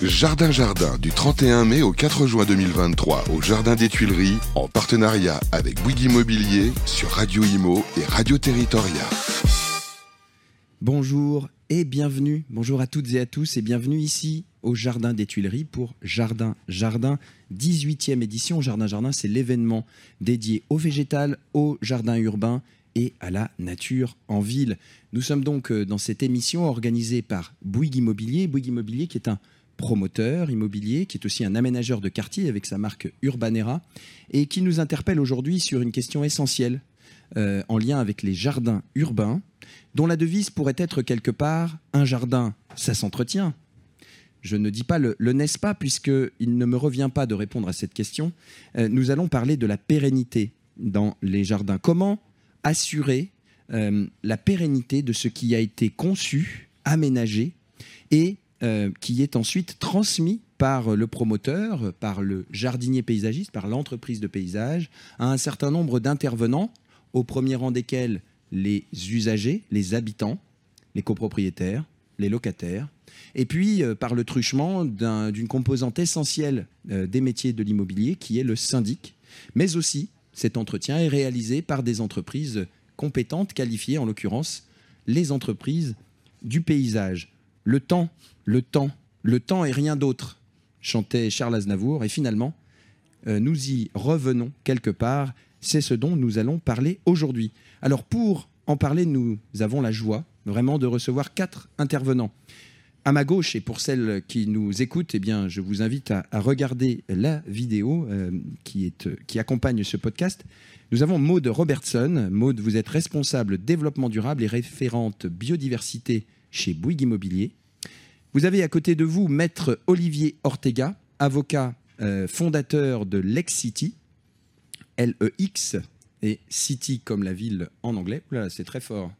Jardin Jardin du 31 mai au 4 juin 2023 au Jardin des Tuileries en partenariat avec Bouygues Immobilier sur Radio Imo et Radio Territoria. Bonjour et bienvenue. Bonjour à toutes et à tous et bienvenue ici au Jardin des Tuileries pour Jardin Jardin, 18e édition. Jardin Jardin, c'est l'événement dédié au végétal, au jardin urbain et à la nature en ville. Nous sommes donc euh, dans cette émission organisée par Bouygues Immobilier. Bouygues Immobilier qui est un promoteur immobilier, qui est aussi un aménageur de quartier avec sa marque Urbanera, et qui nous interpelle aujourd'hui sur une question essentielle euh, en lien avec les jardins urbains, dont la devise pourrait être quelque part un jardin, ça s'entretient. Je ne dis pas le, n'est-ce pas, puisqu'il ne me revient pas de répondre à cette question. Euh, nous allons parler de la pérennité dans les jardins. Comment assurer euh, la pérennité de ce qui a été conçu, aménagé et euh, qui est ensuite transmis par le promoteur, par le jardinier paysagiste, par l'entreprise de paysage, à un certain nombre d'intervenants, au premier rang desquels les usagers, les habitants, les copropriétaires, les locataires, et puis euh, par le truchement d'une composante essentielle euh, des métiers de l'immobilier qui est le syndic, mais aussi cet entretien est réalisé par des entreprises compétentes, qualifiées en l'occurrence les entreprises du paysage. Le temps le temps, le temps et rien d'autre, chantait Charles Aznavour, et finalement, euh, nous y revenons quelque part, c'est ce dont nous allons parler aujourd'hui. Alors pour en parler, nous avons la joie vraiment de recevoir quatre intervenants. À ma gauche, et pour celles qui nous écoutent, eh bien, je vous invite à, regarder la vidéo euh, qui, qui accompagne ce podcast. Nous avons Maude Robertson. Maude, vous êtes responsable développement durable et référente biodiversité chez Bouygues Immobilier. Vous avez à côté de vous Maître Olivier Ortega, avocat euh, fondateur de Lex City, L-E-X, et City comme la ville en anglais. c'est très fort.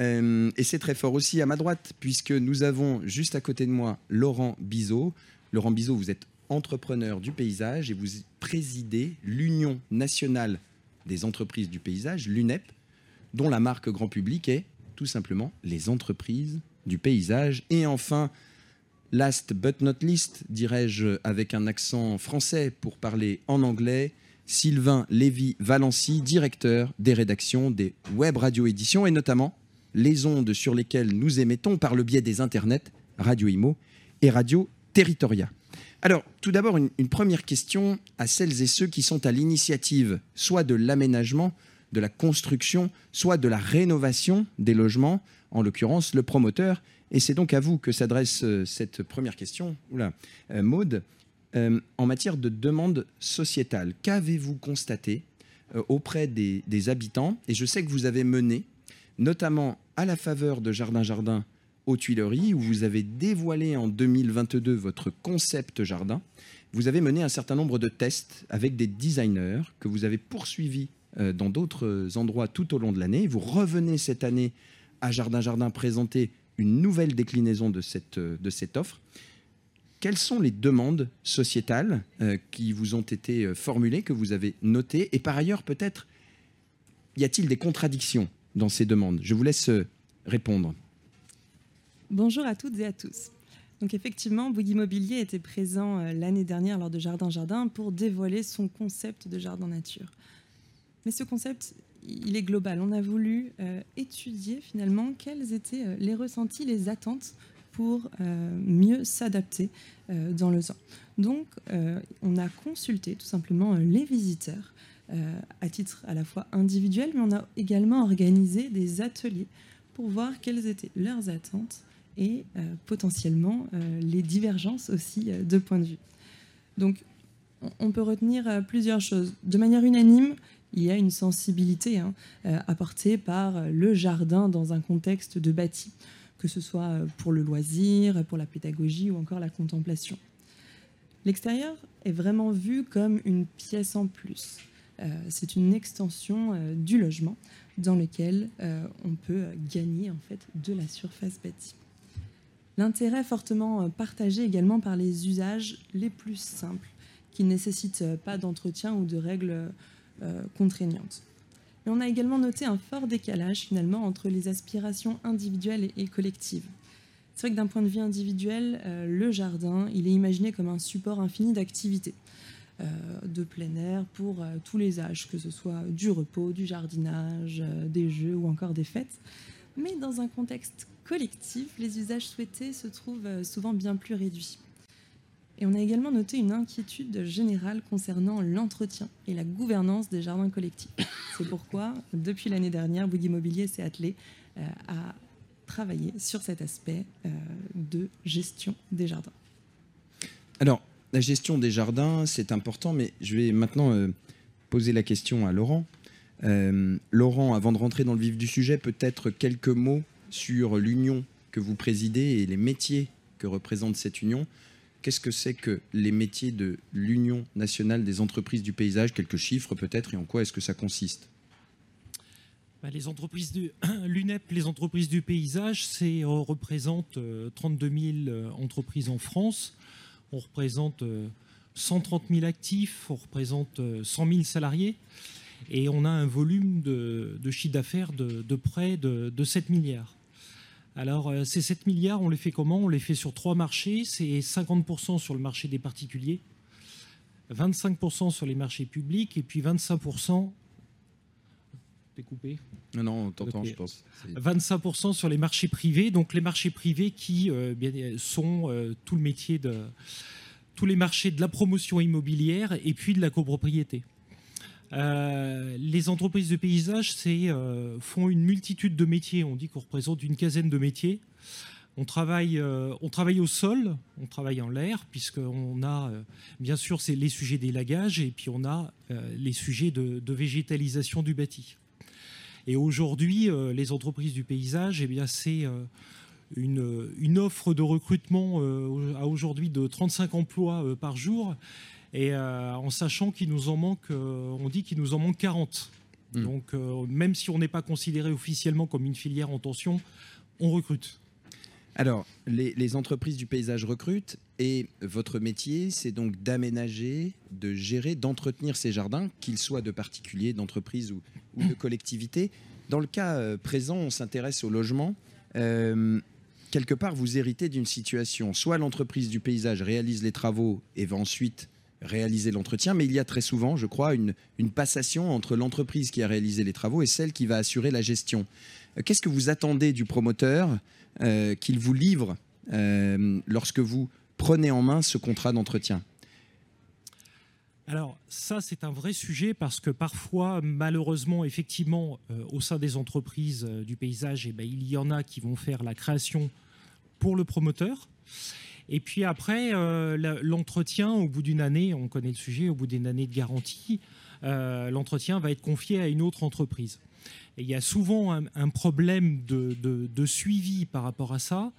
Euh, et c'est très fort aussi à ma droite, puisque nous avons juste à côté de moi Laurent Bizot. Laurent Bizot, vous êtes entrepreneur du paysage et vous présidez l'Union nationale des entreprises du paysage, l'UNEP, dont la marque grand public est tout simplement les entreprises du paysage. Et enfin, last but not least, dirais-je avec un accent français pour parler en anglais, Sylvain Lévy-Valency, directeur des rédactions des web radio éditions et notamment les ondes sur lesquelles nous émettons par le biais des internets Radio Imo et Radio Territoria. Alors, tout d'abord, une, une, première question à celles et ceux qui sont à l'initiative soit de l'aménagement, de la construction, soit de la rénovation des logements en l'occurrence le promoteur. Et c'est donc à vous que s'adresse euh, cette première question. Oula, euh, Maude, euh, en matière de demande sociétale, qu'avez-vous constaté auprès des, habitants? Et je sais que vous avez mené, notamment à la faveur de Jardin Jardin aux Tuileries, où vous avez dévoilé en 2022 votre concept jardin, vous avez mené un certain nombre de tests avec des designers que vous avez poursuivis dans d'autres endroits tout au long de l'année. Vous revenez cette année à Jardin Jardin présenter une nouvelle déclinaison de cette, de cette offre. Quelles sont les demandes sociétales euh, qui vous ont été euh, formulées, que vous avez notées? Et par ailleurs, peut-être, y a-t-il des contradictions dans ces demandes? Je vous laisse euh, répondre. Bonjour à toutes et à tous. Donc effectivement, Bouygues Immobilier était présent l'année dernière lors de Jardin Jardin pour dévoiler son concept de jardin nature. Mais ce concept, il est global. On a voulu euh, étudier finalement quels étaient euh, les ressentis, les attentes pour euh, mieux s'adapter dans le temps. Donc, on a consulté tout simplement les visiteurs à titre à la fois individuel, mais on a également organisé des ateliers pour voir quelles étaient leurs attentes et potentiellement les divergences aussi de point de vue. Donc, on peut retenir plusieurs choses. De manière unanime, il y a une sensibilité hein, euh, apportée par le jardin dans un contexte de bâti, que ce soit pour le loisir, pour la pédagogie ou encore la contemplation. L'extérieur est vraiment vu comme une pièce en plus. Euh, c'est une extension euh, du logement dans lequel on peut gagner en fait de la surface bâtie. L'intérêt fortement partagé également par les usages les plus simples, qui ne nécessitent pas d'entretien ou de règles euh, contraignantes. Mais on a également noté un fort décalage finalement entre les aspirations individuelles et collectives. C'est vrai que d'un point de vue individuel, le jardin, il est imaginé comme un support infini d'activités. de plein air pour tous les âges, que ce soit du repos, du jardinage, des jeux ou encore des fêtes. Mais dans un contexte collectif, les usages souhaités se trouvent souvent bien plus réduits. Et on a également noté une inquiétude générale concernant l'entretien et la gouvernance des jardins collectifs. C'est pourquoi, depuis l'année dernière, Bouygues Immobilier s'est attelé euh, à travailler sur cet aspect euh, de gestion des jardins. Alors, la gestion des jardins, c'est important, mais je vais maintenant euh, poser la question à Laurent. Laurent, avant de rentrer dans le vif du sujet, peut-être quelques mots sur l'union que vous présidez et les métiers que représente cette union qu'est-ce que c'est que les métiers de l'Union nationale des entreprises du paysage? Quelques chiffres peut-être, et en quoi est-ce que ça consiste? Bah, les entreprises du l'UNEP, les entreprises du paysage, c'est on représente 32 euh, 000 euh, entreprises en France. On représente 130 euh, 000 actifs, on représente 100 000 salariés, et on a un volume de, chiffre d'affaires de, près de, de 7 milliards. Alors, euh, ces 7 milliards, on les fait comment? On les fait sur trois marchés. C'est 50% sur le marché des particuliers, 25% sur les marchés publics et puis 25%. T'es coupé Non, non, on t'entend, je pense. 25% sur les marchés privés. Donc, les marchés privés qui euh, sont euh, tout le métier de. tous les marchés de la promotion immobilière et puis de la copropriété. Euh, les entreprises de paysage euh, font une multitude de métiers. On dit qu'on représente une quinzaine de métiers. On travaille, euh, on travaille au sol, on travaille en l'air, puisqu'on a bien sûr c'est les sujets d'élagage et puis on a les sujets de, végétalisation du bâti. Et aujourd'hui, les entreprises du paysage, eh bien c'est une, une, offre de recrutement à aujourd'hui de 35 emplois par jour et euh, en sachant qu'il nous en manque, euh, on dit qu'il nous en manque 40. Hmm. Donc euh, même si on n'est pas considéré officiellement comme une filière en tension, on recrute. Alors, les, entreprises du paysage recrutent et votre métier, c'est donc d'aménager, de gérer, d'entretenir ces jardins, qu'ils soient de particuliers, d'entreprises ou, de collectivités. Dans le cas présent, on s'intéresse au logement. quelque part, vous héritez d'une situation. Soit l'entreprise du paysage réalise les travaux et va ensuite réaliser l'entretien, mais il y a très souvent, je crois, une, passation entre l'entreprise qui a réalisé les travaux et celle qui va assurer la gestion. Euh, qu'est-ce que vous attendez du promoteur euh, qu'il vous livre euh, lorsque vous prenez en main ce contrat d'entretien? Alors ça, c'est un vrai sujet parce que parfois, malheureusement, effectivement, au sein des entreprises du paysage, eh ben, il y en a qui vont faire la création pour le promoteur. Et puis après, euh, l'entretien, au bout d'une année, on connaît le sujet, au bout d'une année de garantie, euh, l'entretien va être confié à une autre entreprise. Il y a souvent un, problème de, suivi par rapport à ça.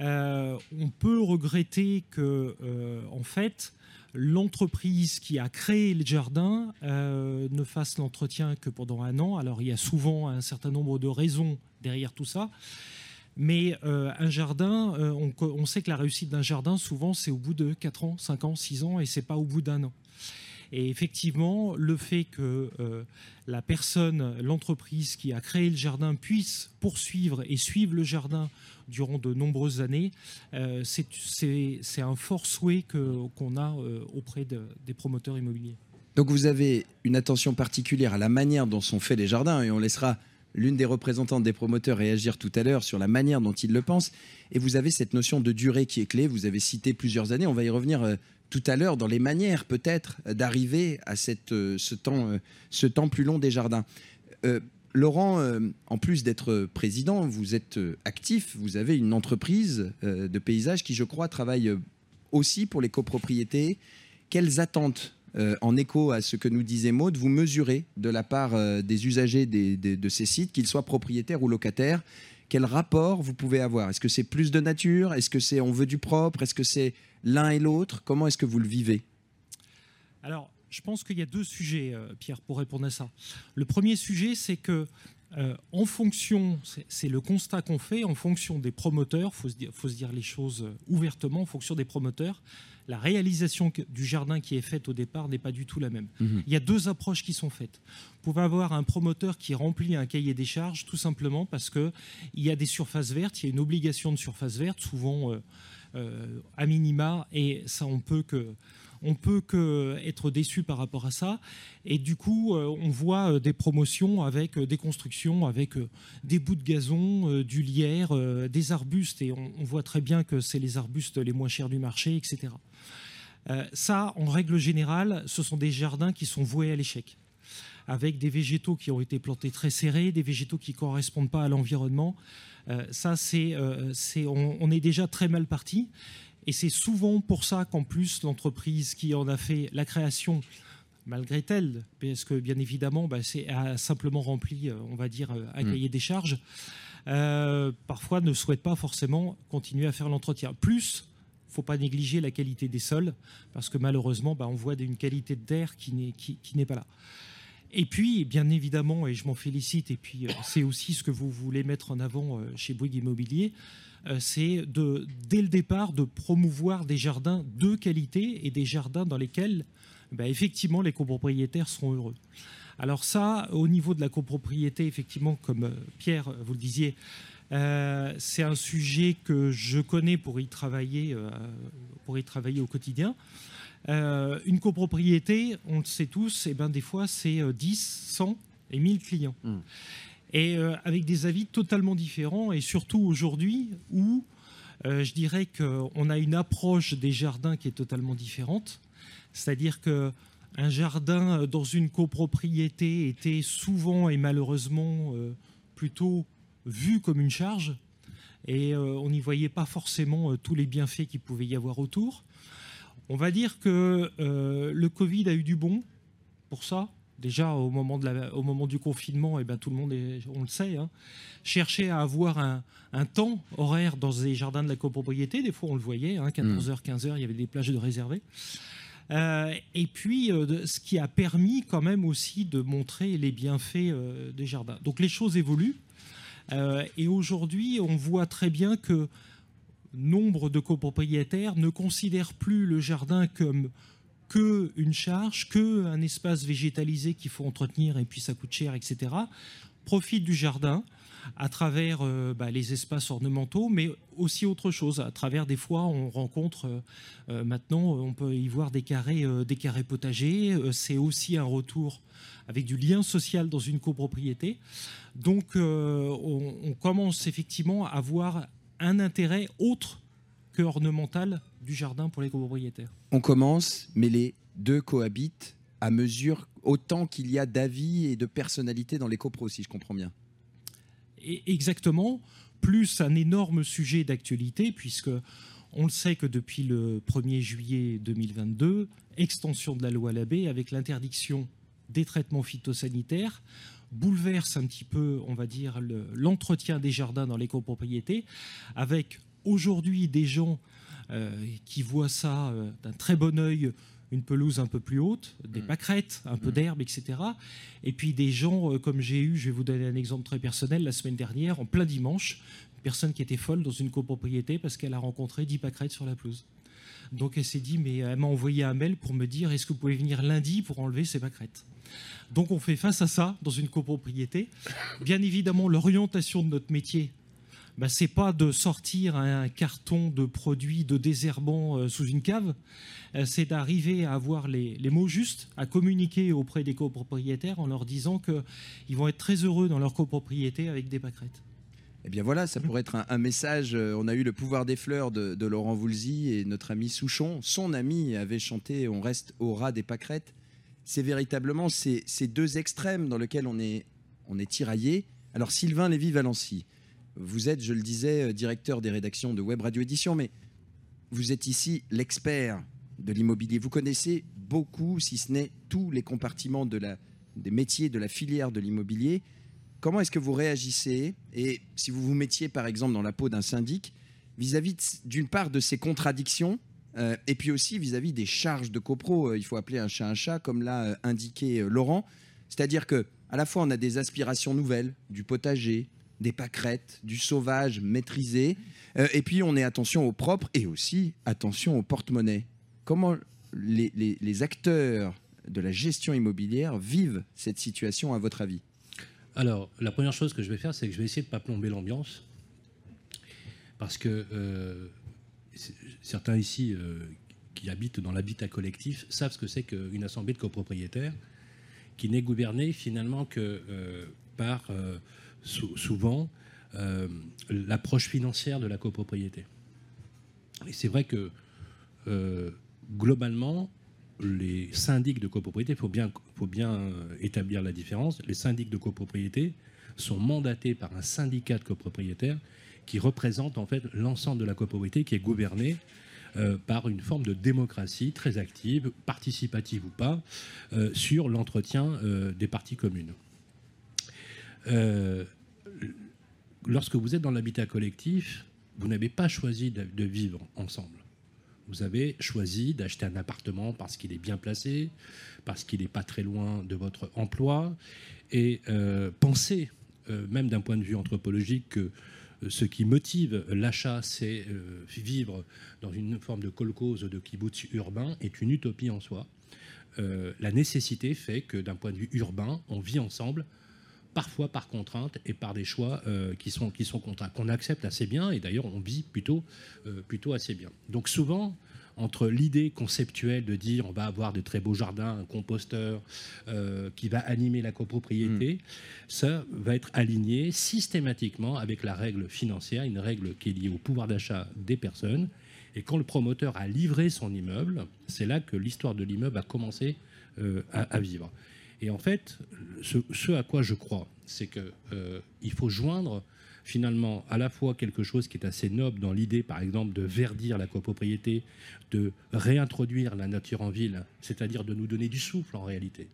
Euh, on peut regretter que, en fait, l'entreprise qui a créé le jardin ne fasse l'entretien que pendant un an. Alors il y a souvent un certain nombre de raisons derrière tout ça. Mais euh, un jardin, euh, on, sait que la réussite d'un jardin, souvent, c'est au bout de 4 ans, 5 ans, 6 ans, et c'est pas au bout d'un an. Et effectivement, le fait que euh, la personne, l'entreprise qui a créé le jardin puisse poursuivre et suivre le jardin durant de nombreuses années, c'est un fort souhait qu'on a auprès des promoteurs immobiliers. Donc vous avez une attention particulière à la manière dont sont faits les jardins, et on laissera l'une des représentantes des promoteurs réagir tout à l'heure sur la manière dont ils le pensent. Et vous avez cette notion de durée qui est clé. Vous avez cité plusieurs années. On va y revenir euh, tout à l'heure dans les manières peut-être d'arriver à cette, euh, ce, temps, euh, ce temps plus long des jardins. Laurent, en plus d'être président, vous êtes actif. Vous avez une entreprise de paysage qui, je crois, travaille aussi pour les copropriétés. Quelles attentes euh, en écho à ce que nous disait Maud, vous mesurez de la part euh, des usagers de ces sites, qu'ils soient propriétaires ou locataires, quel rapport vous pouvez avoir? Est-ce que c'est plus de nature? Est-ce que c'est on veut du propre? Est-ce que c'est l'un et l'autre? Comment est-ce que vous le vivez? Alors, je pense qu'il y a deux sujets, euh, Pierre, pour répondre à ça. Le premier sujet, c'est que en fonction, c'est le constat qu'on fait, en fonction des promoteurs, il faut, faut, se dire les choses ouvertement, en fonction des promoteurs, la réalisation du jardin qui est faite au départ n'est pas du tout la même. Mhm. Il y a deux approches qui sont faites. Vous pouvez avoir un promoteur qui remplit un cahier des charges tout simplement parce qu'il y a des surfaces vertes, il y a une obligation de surface verte, souvent euh, euh, à minima, et ça on peut que on peut que être déçu par rapport à ça. Et du coup, euh, on voit des promotions avec des constructions, avec des bouts de gazon, du lierre, des arbustes. Et on, voit très bien que c'est les arbustes les moins chers du marché, etc. Euh, ça, en règle générale, ce sont des jardins qui sont voués à l'échec, avec des végétaux qui ont été plantés très serrés, des végétaux qui ne correspondent pas à l'environnement. Euh, ça, c'est, euh, on, est déjà très mal parti. Et c'est souvent pour ça qu'en plus, l'entreprise qui en a fait la création, malgré elle, parce que bien évidemment, bah, c'est, a simplement rempli, on va dire, un mm. cahier des charges, parfois ne souhaite pas forcément continuer à faire l'entretien. Plus, faut pas négliger la qualité des sols, parce que malheureusement, bah, on voit une qualité d'air qui n'est qui, n'est pas là. Et puis, bien évidemment, et je m'en félicite, et puis euh, c'est aussi ce que vous voulez mettre en avant euh, chez Bouygues Immobilier, euh, c'est de, dès le départ de promouvoir des jardins de qualité et des jardins dans lesquels, bah, effectivement, les copropriétaires seront heureux. Alors ça, au niveau de la copropriété, effectivement, comme Pierre, vous le disiez, euh, c'est un sujet que je connais pour y travailler, euh, pour y travailler au quotidien. Euh, une copropriété, on le sait tous, et eh ben, des fois c'est 10, 100 et 1000 clients. Hmm. Et avec des avis totalement différents, et surtout aujourd'hui où je dirais qu'on a une approche des jardins qui est totalement différente. C'est-à-dire que un jardin dans une copropriété était souvent et malheureusement plutôt vu comme une charge et euh, on n'y voyait pas forcément euh, tous les bienfaits qu'il pouvait y avoir autour. On va dire que euh, le Covid a eu du bon pour ça. Déjà, au moment, du confinement, eh ben, tout le monde, on le sait, hein, cherchait à avoir un, temps horaire dans les jardins de la copropriété. Des fois, on le voyait, 14h, hein, 15h, il y avait des plages de réservées. et puis, ce qui a permis quand même aussi de montrer les bienfaits des jardins. Donc les choses évoluent. Euh, et aujourd'hui, on voit très bien que nombre de copropriétaires ne considèrent plus le jardin comme que une charge, que un espace végétalisé qu'il faut entretenir et puis ça coûte cher, etc. Profitent du jardin à travers euh, bah, les espaces ornementaux, mais aussi autre chose. À travers des fois, on rencontre euh, maintenant, on peut y voir des carrés, des carrés potagers. c'est aussi un retour avec du lien social dans une copropriété. Donc euh, on, commence effectivement à avoir un intérêt autre que ornemental du jardin pour les copropriétaires. On commence, mais les deux cohabitent à mesure autant qu'il y a d'avis et de personnalités dans les copros, si je comprends bien. exactement, plus un énorme sujet d'actualité, puisque on le sait que depuis le 1er juillet 2022, extension de la loi Labbé avec l'interdiction des traitements phytosanitaires, bouleverse un petit peu, on va dire, l'entretien des jardins dans les copropriétés, avec aujourd'hui des gens euh, qui voient ça euh, d'un très bon œil, une pelouse un peu plus haute, des mm. pâquerettes, un peu mm. d'herbe, etc. Et puis des gens, euh, comme j'ai eu, je vais vous donner un exemple très personnel, la semaine dernière, en plein dimanche, une personne qui était folle dans une copropriété parce qu'elle a rencontré 10 pâquerettes sur la pelouse. Donc elle s'est dit, mais elle m'a envoyé un mail pour me dire, est-ce que vous pouvez venir lundi pour enlever ces pâquerettes? Donc on fait face à ça dans une copropriété. Bien évidemment, l'orientation de notre métier, bah, c'est pas de sortir un carton de produits de désherbant euh, sous une cave, euh, c'est d'arriver à avoir les, mots justes, à communiquer auprès des copropriétaires en leur disant qu'ils vont être très heureux dans leur copropriété avec des pâquerettes. Eh bien voilà, ça pourrait être un, message. Euh, on a eu le pouvoir des fleurs de, Laurent Voulzy et notre ami Souchon, son ami, avait chanté On reste au ras des pâquerettes c'est véritablement ces, deux extrêmes dans lesquels on est, on tiraillé. Alors Sylvain Lévy-Valency, vous êtes, je le disais, euh, directeur des rédactions de Web Radio Édition, mais vous êtes ici l'expert de l'immobilier. Vous connaissez beaucoup, si ce n'est tous les compartiments des métiers de la filière de l'immobilier. Comment est-ce que vous réagissez Et si vous vous mettiez par exemple dans la peau d'un syndic, vis-à-vis d'une part de ces contradictions euh, et puis aussi vis-à-vis des charges de copro, euh, il faut appeler un chat un chat, comme l'a indiqué Laurent. C'est-à-dire que, à la fois on a des aspirations nouvelles, du potager, des pâquerettes, du sauvage maîtrisé, euh, et puis on est attention au propre et aussi attention au porte-monnaie. Comment les, acteurs de la gestion immobilière vivent cette situation à votre avis? Alors, la première chose que je vais faire, c'est que je vais essayer de ne pas plomber l'ambiance. Parce que euh, certains ici euh, qui habitent dans l'habitat collectif savent ce que c'est qu'une assemblée de copropriétaires qui n'est gouvernée finalement que par sou- souvent euh, l'approche financière de la copropriété. Et c'est vrai que euh, globalement, les syndics de copropriété, il faut bien, établir la différence, les syndics de copropriété sont mandatés par un syndicat de copropriétaires qui représente en fait l'ensemble de la copropriété qui est gouvernée euh, par une forme de démocratie très active, participative ou pas, euh, sur l'entretien des parties communes. Euh, lorsque vous êtes dans l'habitat collectif, vous n'avez pas choisi de, vivre ensemble. Vous avez choisi d'acheter un appartement parce qu'il est bien placé, parce qu'il n'est pas très loin de votre emploi, et euh, pensez, euh, même d'un point de vue anthropologique, que euh, ce qui motive l'achat, c'est euh, vivre dans une forme de kolkhoz, de kibbutz urbain, est une utopie en soi. La nécessité fait que d'un point de vue urbain, on vit ensemble, parfois par contrainte et par des choix euh, qui, sont, qui sont contraints, qu'on accepte assez bien, et d'ailleurs on vit plutôt, euh, plutôt assez bien. Donc souvent, entre l'idée conceptuelle de dire on va avoir de très beaux jardins, un composteur euh, qui va animer la copropriété, ça va être aligné systématiquement avec la règle financière, une règle qui est liée au pouvoir d'achat des personnes. Et quand le promoteur a livré son immeuble, c'est là que l'histoire de l'immeuble a commencé à, à vivre. Et en fait, ce, à quoi je crois, c'est que euh, faut joindre finalement à la fois quelque chose qui est assez noble dans l'idée, par exemple, de verdir la copropriété, de réintroduire la nature en ville, c'est-à-dire de nous donner du souffle en réalité,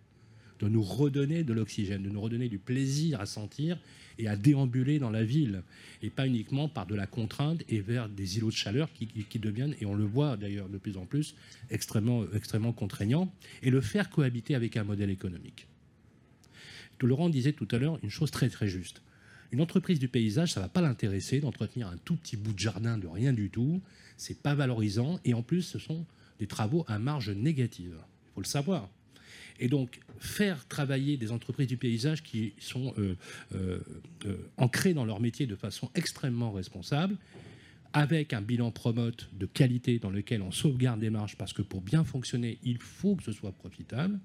de nous redonner de l'oxygène, de nous redonner du plaisir à sentir et à déambuler dans la ville, et pas uniquement par de la contrainte et vers des îlots de chaleur qui, deviennent, et on le voit d'ailleurs de plus en plus, extrêmement, extrêmement contraignants, et le faire cohabiter avec un modèle économique. Laurent disait tout à l'heure une chose très très juste. Une entreprise du paysage, ça ne va pas l'intéresser d'entretenir un tout petit bout de jardin de rien du tout. C'est pas valorisant et en plus, ce sont des travaux à marge négative. Il faut le savoir. Et donc, faire travailler des entreprises du paysage qui sont euh, euh, euh, ancrées dans leur métier de façon extrêmement responsable, avec un bilan promote de qualité dans lequel on sauvegarde des marges, parce que pour bien fonctionner, il faut que ce soit profitable,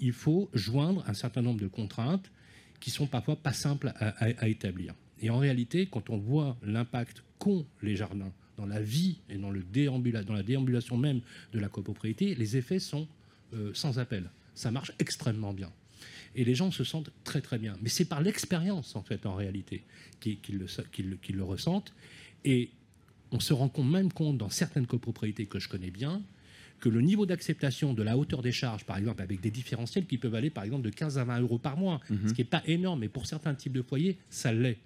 il faut joindre un certain nombre de contraintes qui sont parfois pas simples à, établir. Et en réalité, quand on voit l'impact qu'ont les jardins dans la vie et dans, le dans la déambulation même de la copropriété, les effets sont sans appel. Ça marche extrêmement bien. Et les gens se sentent très très bien. Mais c'est par l'expérience, en fait, en réalité, qu'ils le, ressentent. Et on se rend compte, même compte dans certaines copropriétés que je connais bien, que le niveau d'acceptation de la hauteur des charges, par exemple, avec des différentiels qui peuvent aller, par exemple, de 15 à 20 euros par mois, ce qui n'est pas énorme, mais pour certains types de foyers, ça l'est.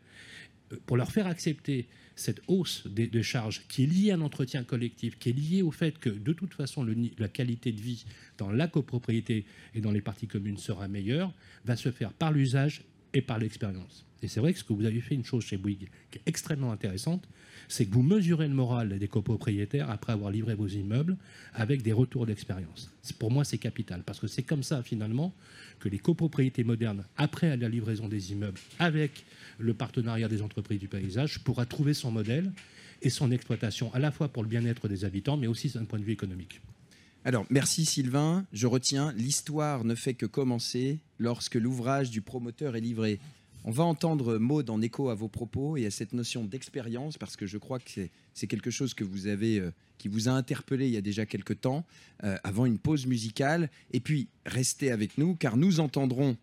Euh, Pour leur faire accepter cette hausse des, charges qui est liée à un entretien collectif, qui est liée au fait que, de toute façon, la qualité de vie dans la copropriété et dans les parties communes sera meilleure, va se faire par l'usage et par l'expérience. Et c'est vrai que ce que vous avez fait une chose chez Bouygues qui est extrêmement intéressante, c'est que vous mesurez le moral des copropriétaires après avoir livré vos immeubles avec des retours d'expérience. Pour moi, c'est capital, parce que c'est comme ça, finalement, que les copropriétés modernes, après la livraison des immeubles, avec le partenariat des entreprises du paysage, pourra trouver son modèle et son exploitation, à la fois pour le bien-être des habitants, mais aussi d'un point de vue économique. Alors, merci Sylvain. Je retiens, l'histoire ne fait que commencer lorsque l'ouvrage du promoteur est livré. On va entendre Maud en écho à vos propos et à cette notion d'expérience, parce que je crois que c'est- quelque chose que vous avez, euh, qui vous a interpellé il y a déjà quelques temps, euh, avant une pause musicale. Et puis, restez avec nous, car nous entendrons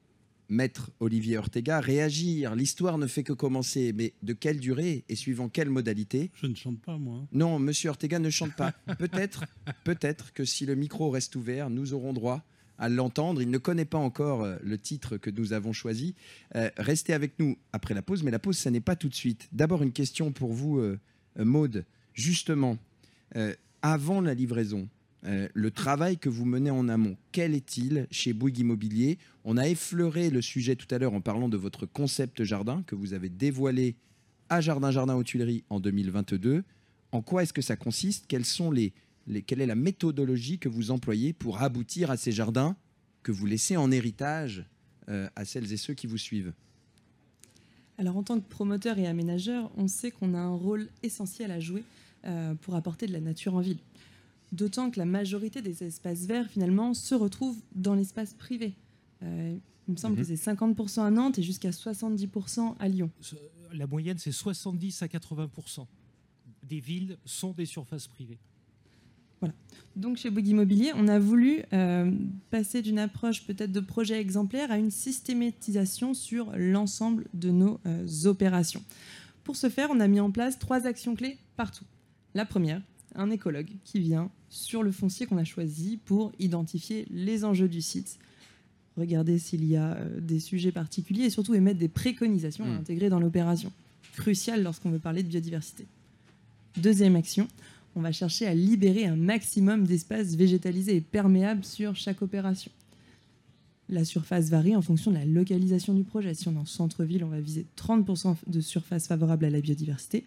Maître Olivier Ortega réagir. L'histoire ne fait que commencer, mais de quelle durée et suivant quelle modalité Je ne chante pas, moi. non, Monsieur Ortega ne chante pas. Peut-être, peut-être que si le micro reste ouvert, nous aurons droit à l'entendre. Il ne connaît pas encore euh, le titre que nous avons choisi. Euh, restez avec nous après la pause, mais la pause, ça n'est pas tout de suite. D'abord, une question pour vous, euh, euh, Maude. Justement, euh, avant la livraison, euh, le travail que vous menez en amont, quel est-il chez Bouygues Immobilier? On a effleuré le sujet tout à l'heure en parlant de votre concept jardin que vous avez dévoilé à Jardin Jardin aux Tuileries en 2022. En quoi est-ce que ça consiste? Sont les, Quelle est la méthodologie que vous employez pour aboutir à ces jardins que vous laissez en héritage euh, à celles et ceux qui vous suivent? Alors en tant que promoteur et aménageur, on sait qu'on a un rôle essentiel à jouer euh, pour apporter de la nature en ville. D'autant que la majorité des espaces verts, finalement, se retrouvent dans l'espace privé. Euh, il me semble Mhm. que c'est 50% à Nantes et jusqu'à 70% à Lyon. La moyenne, c'est 70 à 80% des villes sont des surfaces privées. Donc chez Bouygues Immobilier, on a voulu euh, passer d'une approche peut-être de projet exemplaire à une systématisation sur l'ensemble de nos euh, opérations. Pour ce faire, on a mis en place trois actions clés partout. La première, un écologue qui vient sur le foncier qu'on a choisi pour identifier les enjeux du site, regarder s'il y a euh, des sujets particuliers et surtout émettre des préconisations à Mm. intégrer dans l'opération. Crucial lorsqu'on veut parler de biodiversité. Deuxième action, on va chercher à libérer un maximum d'espace végétalisé et perméable sur chaque opération. La surface varie en fonction de la localisation du projet. Si on est en centre-ville, on va viser 30% de surface favorable à la biodiversité,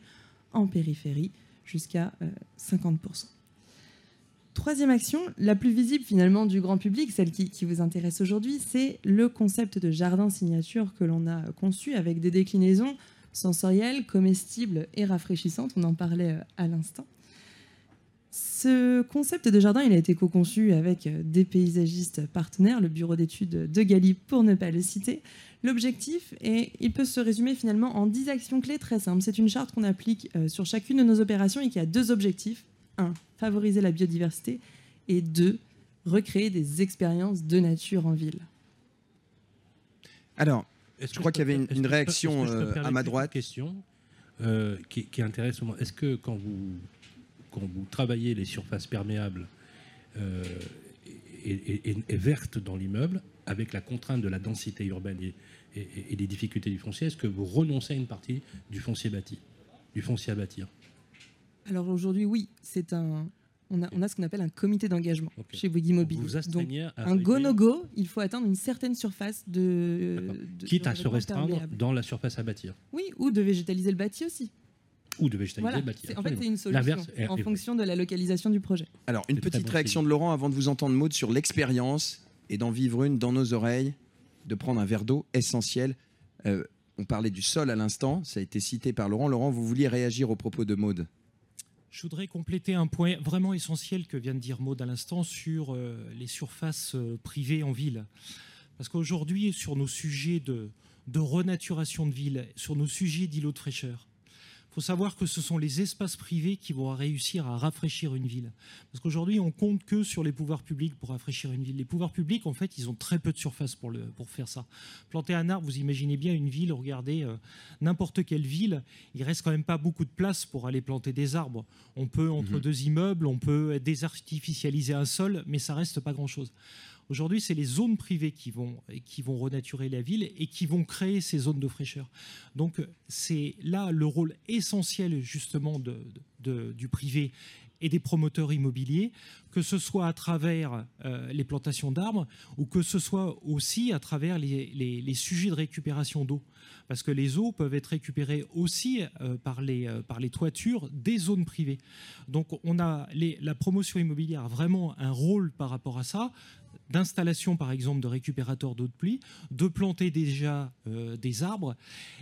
en périphérie jusqu'à euh, 50%. Troisième action, la plus visible finalement du grand public, celle qui, vous intéresse aujourd'hui, c'est le concept de jardin signature que l'on a conçu avec des déclinaisons sensorielles, comestibles et rafraîchissantes. On en parlait euh, à l'instant. Ce concept de jardin, il a été co-conçu avec euh, des paysagistes partenaires, le bureau d'études de Gali pour ne pas le citer. L'objectif, est, il peut se résumer finalement en 10 actions clés très simples. C'est une charte qu'on applique euh, sur chacune de nos opérations et qui a deux objectifs. Un, favoriser la biodiversité et deux, recréer des expériences de nature en ville. Alors, Est-ce Je crois qu'il y avait une- une réaction, euh, à ma une droite question euh, qui, qui intéresse au moins? Est-ce que quand vous, quand vous travaillez les surfaces perméables euh, et, et- et- et vertes dans l'immeuble, avec la contrainte de la densité urbaine et, et- et des difficultés du foncier, est-ce que vous renoncez à une partie du foncier bâti, du foncier à bâtir? Alors aujourd'hui, oui, c'est un. On a, on a ce qu'on appelle un comité d'engagement chez Bouygues Immobilier. Vous vous Donc, un go réduire- no go, il faut atteindre une certaine surface de, quitte de à se restreindre perméable. dans la surface à bâtir Oui, ou de végétaliser le bâti aussi. ou de végétaliser Voilà. le bâti. En fait, c'est une solution est- en est- fonction de la localisation du projet. Alors, une petite réaction de Laurent avant de vous entendre, Maud, sur l'expérience et d'en vivre une dans nos oreilles, de prendre un verre d'eau essentiel. Euh, on parlait du sol à l'instant, ça a été cité par Laurent. Laurent, vous vouliez réagir aux propos de Maud Je voudrais compléter un point vraiment essentiel que vient de dire Maud à l'instant sur euh, les surfaces euh, privées en ville. Parce qu'aujourd'hui, sur nos sujets de, renaturation de ville, sur nos sujets d'îlots de fraîcheur, faut savoir que ce sont les espaces privés qui vont réussir à rafraîchir une ville. Parce qu'aujourd'hui, on compte que sur les pouvoirs publics pour rafraîchir une ville. Les pouvoirs publics, en fait, ils ont très peu de surface pour, le, pour faire ça. Planter un arbre, vous imaginez bien une ville, regardez euh, n'importe quelle ville, il reste quand même pas beaucoup de place pour aller planter des arbres. On peut, entre Mhm. deux immeubles, on peut désartificialiser un sol, mais ça reste pas grand-chose. Aujourd'hui, c'est les zones privées qui vont, qui vont renaturer la ville et qui vont créer ces zones de fraîcheur. Donc, c'est là le rôle essentiel, justement, de, du privé et des promoteurs immobiliers, que ce soit à travers euh, les plantations d'arbres ou que ce soit aussi à travers les, les- sujets de récupération d'eau. Parce que les eaux peuvent être récupérées aussi euh, par, les, euh, par les toitures des zones privées. Donc on a la promotion immobilière a vraiment un rôle par rapport à ça d'installation par exemple de récupérateurs d'eau de pluie, de planter déjà euh, des arbres.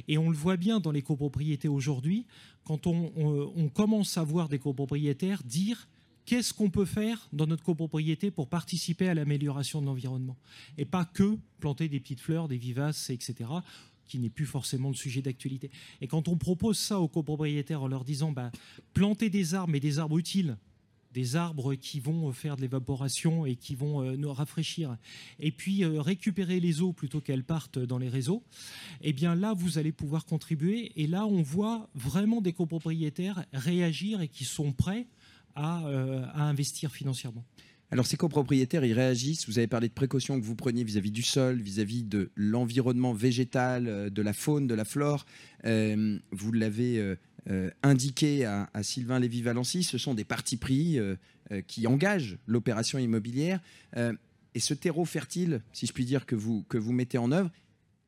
Et on le voit bien dans les copropriétés aujourd'hui, quand on, commence à voir des copropriétaires dire qu'est-ce qu'on peut faire dans notre copropriété pour participer à l'amélioration de l'environnement. Et pas que planter des petites fleurs, des vivaces, etc qui n'est plus forcément le sujet d'actualité. Et quand on propose ça aux copropriétaires en leur disant bah, planter des arbres, mais des arbres utiles, des arbres qui vont faire de l'évaporation et qui vont euh, nous rafraîchir, et puis euh, récupérer les eaux plutôt qu'elles partent dans les réseaux, eh bien là, vous allez pouvoir contribuer. Et là, on voit vraiment des copropriétaires réagir et qui sont prêts à, euh, investir financièrement. Alors, ces copropriétaires, ils réagissent. Vous avez parlé de précautions que vous preniez vis-à-vis du sol, vis-à-vis de l'environnement végétal, euh, de la faune, de la flore. Euh, vous l'avez euh, euh, indiqué à, Sylvain Lévy-Valency, ce sont des partis pris euh, qui engagent l'opération immobilière. et ce terreau fertile, si je puis dire, que vous, que vous mettez en œuvre,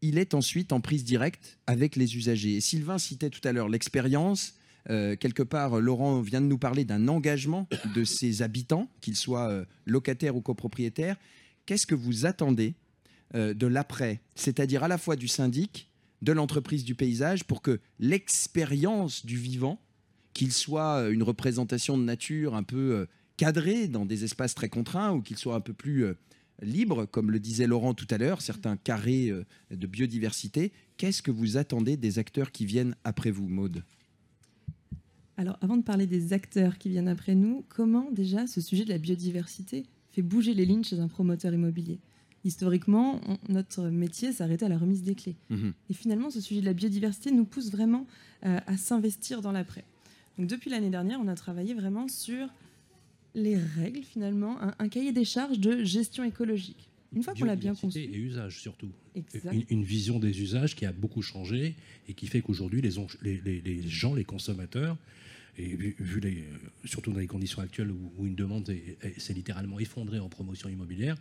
il est ensuite en prise directe avec les usagers. Et Sylvain citait tout à l'heure l'expérience. quelque part, Laurent vient de nous parler d'un engagement de ses habitants, qu'ils soient locataires ou copropriétaires. Qu'est-ce que vous attendez de l'après, c'est-à-dire à la fois du syndic de l'entreprise du paysage pour que l'expérience du vivant, qu'il soit euh, une représentation de nature un peu euh, cadrée dans des espaces très contraints ou qu'il soit un peu plus euh, libre, comme le disait Laurent tout à l'heure, certains carrés de biodiversité, qu'est-ce que vous attendez des acteurs qui viennent après vous, Maude? Alors, avant de parler des acteurs qui viennent après nous, comment déjà ce sujet de la biodiversité fait bouger les lignes chez un promoteur immobilier? Historiquement, notre métier s'arrêtait à la remise des clés. Mhm. Et finalement, ce sujet de la biodiversité nous pousse vraiment euh, à s'investir dans l'après. Donc, depuis l'année dernière, on a travaillé vraiment sur les règles, finalement, un, cahier des charges de gestion écologique. Une fois qu'on l'a bien conçu. Et usage surtout. Une, une, vision des usages qui a beaucoup changé et qui fait qu'aujourd'hui, les, les, les, gens, les consommateurs, et vu, les, euh, surtout dans les conditions actuelles où, une demande s'est littéralement effondrée en promotion immobilière,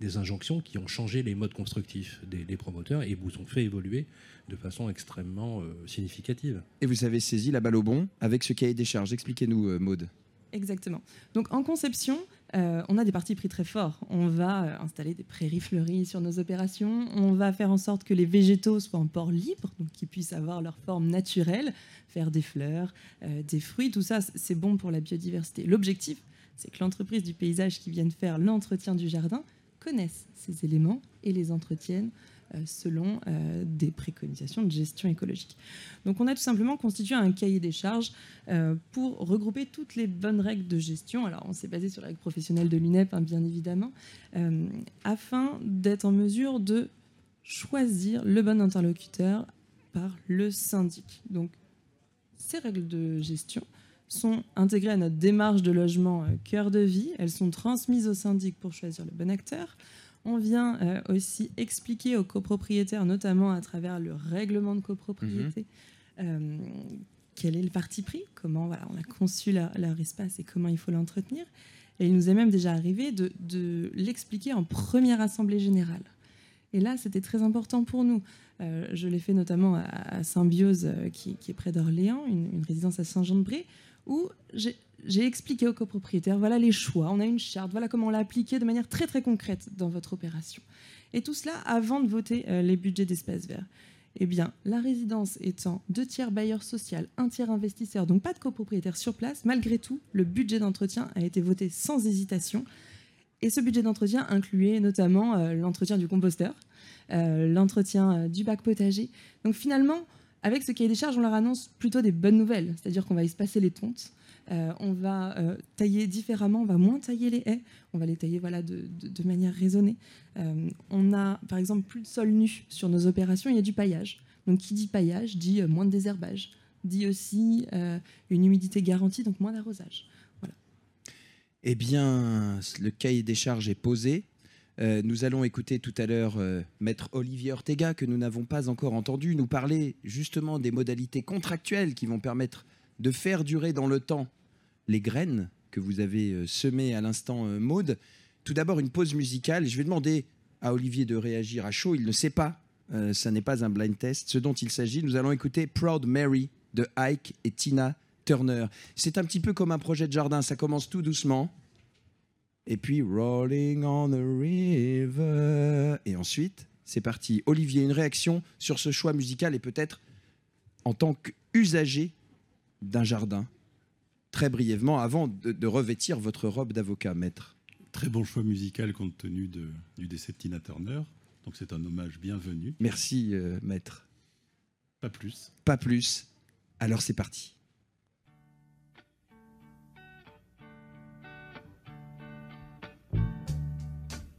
des injonctions qui ont changé les modes constructifs des, promoteurs et vous ont fait évoluer de façon extrêmement euh, significative. Et vous avez saisi la balle au bon avec ce cahier des charges. Expliquez-nous, euh, Maude. Exactement. Donc en conception, euh, on a des parties pris très forts. On va installer des prairies fleuries sur nos opérations. On va faire en sorte que les végétaux soient en port libre, donc qu'ils puissent avoir leur forme naturelle, faire des fleurs, des fruits. Tout ça, c'est bon pour la biodiversité. L'objectif, c'est que l'entreprise du paysage qui vienne faire l'entretien du jardin connaissent ces éléments et les entretiennent euh, selon euh, des préconisations de gestion écologique. Donc on a tout simplement constitué un cahier des charges euh, pour regrouper toutes les bonnes règles de gestion. Alors on s'est basé sur la règle professionnelle de l'UNEP, hein, bien évidemment, afin d'être en mesure de choisir le bon interlocuteur par le syndic. Donc ces règles de gestion sont intégrées à notre démarche de logement euh, cœur de vie. Elles sont transmises au syndic pour choisir le bon acteur. On vient euh, aussi expliquer aux copropriétaires, notamment à travers le règlement de copropriété, mhm. euh, quel est le parti pris, comment voilà, on a conçu leur, espace et comment il faut l'entretenir. Et il nous est même déjà arrivé de, l'expliquer en première assemblée générale. Et là, c'était très important pour nous. je l'ai fait notamment à, Symbiose, qui, est près d'Orléans, une, une, résidence à Saint-Jean-de-Bray, où j'ai expliqué aux copropriétaires, voilà les choix, on a une charte, voilà comment on l'a appliqué de manière très très concrète dans votre opération. Et tout cela avant de voter euh, les budgets d'espace vert. Eh bien, la résidence étant deux tiers bailleur social, un tiers investisseur, donc pas de copropriétaire sur place, malgré tout, le budget d'entretien a été voté sans hésitation. Et ce budget d'entretien incluait notamment euh, l'entretien du composteur, euh, l'entretien du bac potager. Donc finalement, avec ce cahier des charges, on leur annonce plutôt des bonnes nouvelles, c'est-à-dire qu'on va espacer les tontes, euh, on va euh, tailler différemment, on va moins tailler les haies, on va les tailler voilà, de, manière raisonnée. Euh, on a par exemple plus de sol nu sur nos opérations, il y a du paillage. Donc qui dit paillage dit moins de désherbage, dit aussi une humidité garantie, donc moins d'arrosage. Voilà. Eh bien, le cahier des charges est posé. Euh, nous allons écouter tout à l'heure euh, Maître Olivier Ortega, que nous n'avons pas encore entendu, nous parler justement des modalités contractuelles qui vont permettre de faire durer dans le temps les graines que vous avez euh, semées à l'instant, Maude. Tout d'abord, une pause musicale. Je vais demander à Olivier de réagir à chaud. Il ne sait pas, ça n'est pas un blind test, ce dont il s'agit. Nous allons écouter Proud Mary de Ike et Tina Turner. C'est un petit peu comme un projet de jardin, ça commence tout doucement. Et puis Rolling on the River. Et ensuite, c'est parti. Olivier, une réaction sur ce choix musical et peut-être en tant qu'usager d'un jardin, très brièvement, avant de, revêtir votre robe d'avocat, maître? Très bon choix musical compte tenu de, du décès de Tina Turner. Donc c'est un hommage bienvenu. Merci, euh, maître. Pas plus. Pas plus. Alors c'est parti.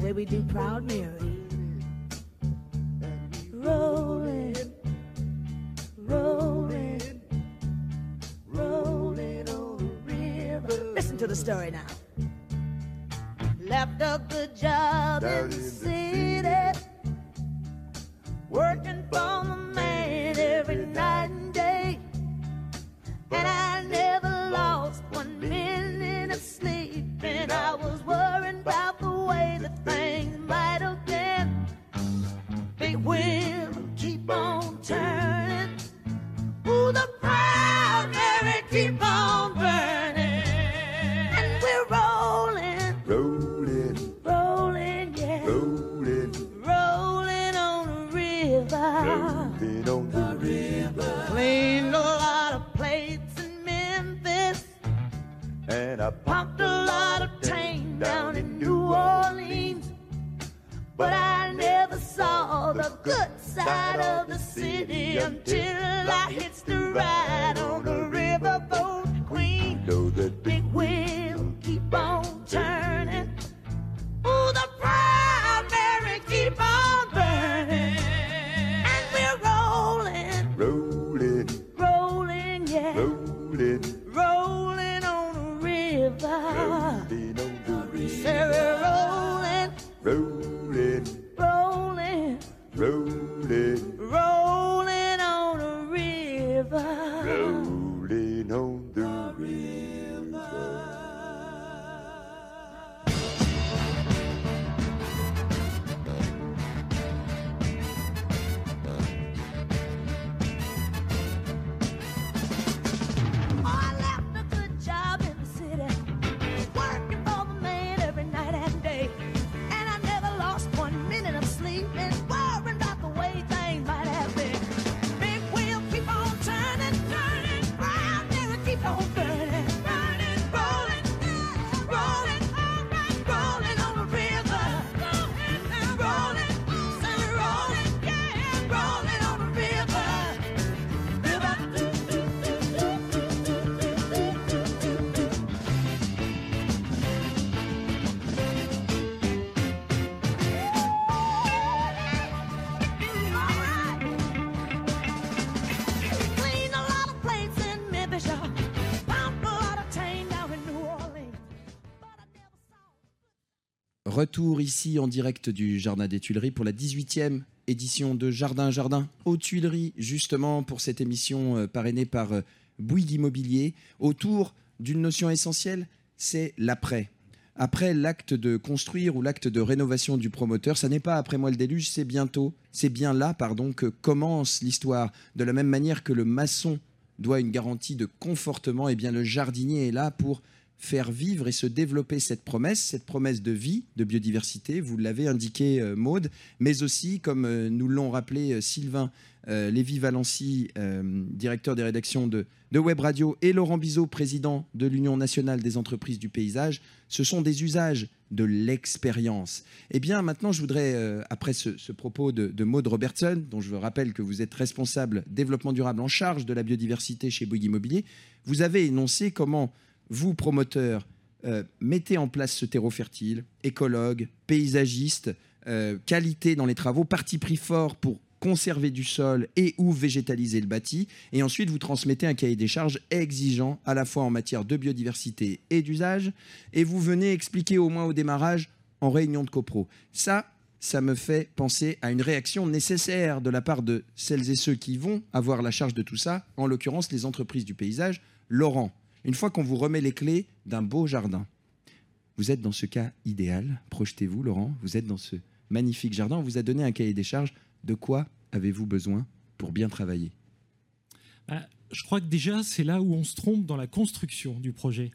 Way we do Proud Mary. Rolling, rolling, rolling on the river. Listen to the story now. Left a good job in the city, working for the man every night Ici en direct du Jardin des Tuileries pour la 18e édition de Jardin Jardin aux Tuileries, justement pour cette émission euh, parrainée par euh, Bouygues Immobilier, autour d'une notion essentielle, c'est l'après. Après l'acte de construire ou l'acte de rénovation du promoteur, ça n'est pas après moi le déluge, c'est bientôt, c'est bien là, pardon, que commence l'histoire. De la même manière que le maçon doit une garantie de confortement, et bien le jardinier est là pour faire vivre et se développer cette promesse, cette promesse de vie, de biodiversité, vous l'avez indiqué euh, Maude, mais aussi, comme euh, nous l'ont rappelé euh, Sylvain Lévy-Valency, directeur des rédactions de, Web Radio, et Laurent Bizot, président de l'Union nationale des entreprises du paysage, ce sont des usages de l'expérience. Eh bien, maintenant, je voudrais, après ce, propos de, de Maude Robertson, dont je rappelle que vous êtes responsable développement durable en charge de la biodiversité chez Bouygues Immobilier, vous avez énoncé comment vous, promoteurs, euh, mettez en place ce terreau fertile, écologue, paysagiste, euh, qualité dans les travaux, parti pris fort pour conserver du sol et ou végétaliser le bâti, et ensuite vous transmettez un cahier des charges exigeant à la fois en matière de biodiversité et d'usage, et vous venez expliquer au moins au démarrage en réunion de copro. Ça, ça me fait penser à une réaction nécessaire de la part de celles et ceux qui vont avoir la charge de tout ça, en l'occurrence les entreprises du paysage. Laurent, une fois qu'on vous remet les clés d'un beau jardin, vous êtes dans ce cas idéal, projetez-vous Laurent, vous êtes dans ce magnifique jardin, on vous a donné un cahier des charges, de quoi avez-vous besoin pour bien travailler? Bah, je crois que déjà, c'est là où on se trompe dans la construction du projet.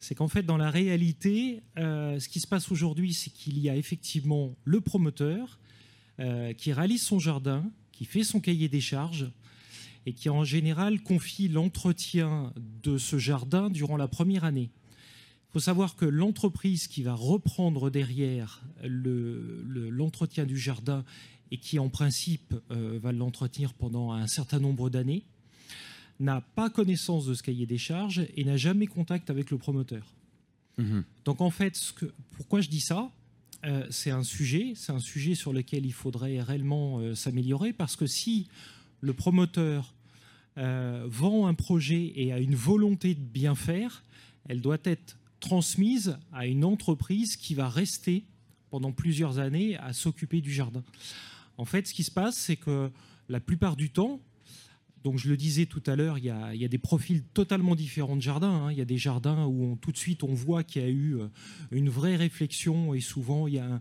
C'est qu'en fait, dans la réalité, euh, ce qui se passe aujourd'hui, c'est qu'il y a effectivement le promoteur euh, qui réalise son jardin, qui fait son cahier des charges et qui en général confie l'entretien de ce jardin durant la première année. Il faut savoir que l'entreprise qui va reprendre derrière le- le- l'entretien du jardin et qui en principe euh, va l'entretenir pendant un certain nombre d'années, n'a pas connaissance de ce cahier des charges et n'a jamais contact avec le promoteur. Mhm. Donc en fait, ce que, pourquoi je dis ça? Euh, C'est un sujet, c'est un sujet sur lequel il faudrait réellement euh, s'améliorer parce que si le promoteur euh, vend un projet et a une volonté de bien faire, elle doit être transmise à une entreprise qui va rester pendant plusieurs années à s'occuper du jardin. En fait, ce qui se passe, c'est que la plupart du temps, donc je le disais tout à l'heure, il y, a, des profils totalement différents de jardins. hein. Il y a des jardins où tout de suite on voit qu'il y a eu euh, une vraie réflexion et souvent il y a un-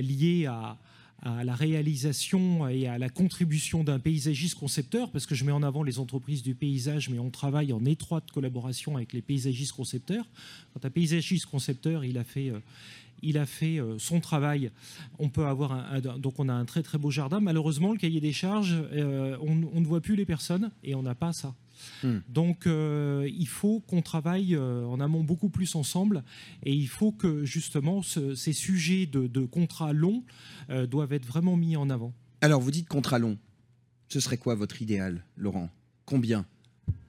lié à, à la réalisation et à la contribution d'un paysagiste concepteur, parce que je mets en avant les entreprises du paysage, mais on travaille en étroite collaboration avec les paysagistes concepteurs. Quand un paysagiste concepteur, il a fait, euh, il a fait euh, son travail, on peut avoir un, donc on a un très très beau jardin. Malheureusement, le cahier des charges, euh, on ne voit plus les personnes et on n'a pas ça. Hmm. Donc, euh, il faut qu'on travaille euh, en amont beaucoup plus ensemble et il faut que justement ce- ces sujets de, de contrats longs euh, doivent être vraiment mis en avant. Alors, vous dites contrat long. Ce serait quoi votre idéal, Laurent? Combien?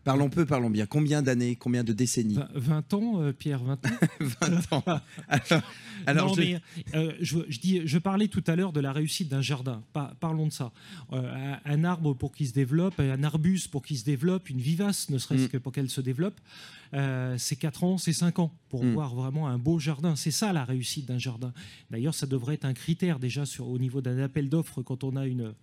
Parlons peu, parlons bien. Combien d'années Combien de décennies Vingt- 20 ans, euh, Pierre, 20 ans 20 ans. Alors, alors non, je- mais euh, je, je dis, je parlais tout à l'heure de la réussite d'un jardin. Pa- parlons de ça. Euh, un, un arbre pour qu'il se développe, un arbuste pour qu'il se développe, une vivace, ne serait-ce Mm. que pour qu'elle se développe, euh, c'est 4 ans, c'est 5 ans pour Mm. voir vraiment un beau jardin. C'est ça la réussite d'un jardin. D'ailleurs, ça devrait être un critère déjà sur, au niveau d'un appel d'offres quand on a une,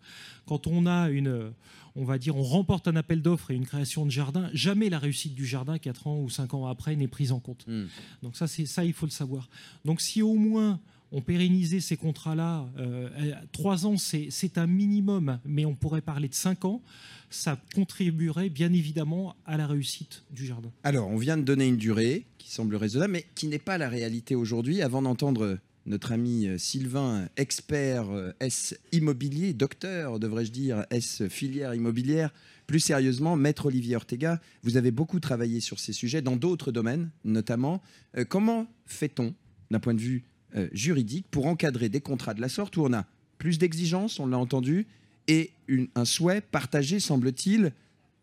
quand on a une, on va dire, on remporte un appel d'offres et une création de jardin. Jamais la réussite du jardin 4 ans ou 5 ans après n'est prise en compte. Hmm. Donc ça, c'est ça, il faut le savoir. Donc si au moins on pérennisait ces contrats-là, euh, euh, trois ans, c'est un minimum, mais on pourrait parler de cinq ans, ça contribuerait bien évidemment à la réussite du jardin. Alors, on vient de donner une durée qui semble raisonnable, mais qui n'est pas la réalité aujourd'hui. Avant d'entendre notre ami euh, Sylvain, expert S immobilier, docteur, devrais-je dire, S filière immobilière, plus sérieusement, maître Olivier Ortega, vous avez beaucoup travaillé sur ces sujets dans d'autres domaines, notamment. Comment fait-on, d'un point de vue euh, juridique, pour encadrer des contrats de la sorte où on a plus d'exigences, on l'a entendu, et un souhait partagé, semble-t-il,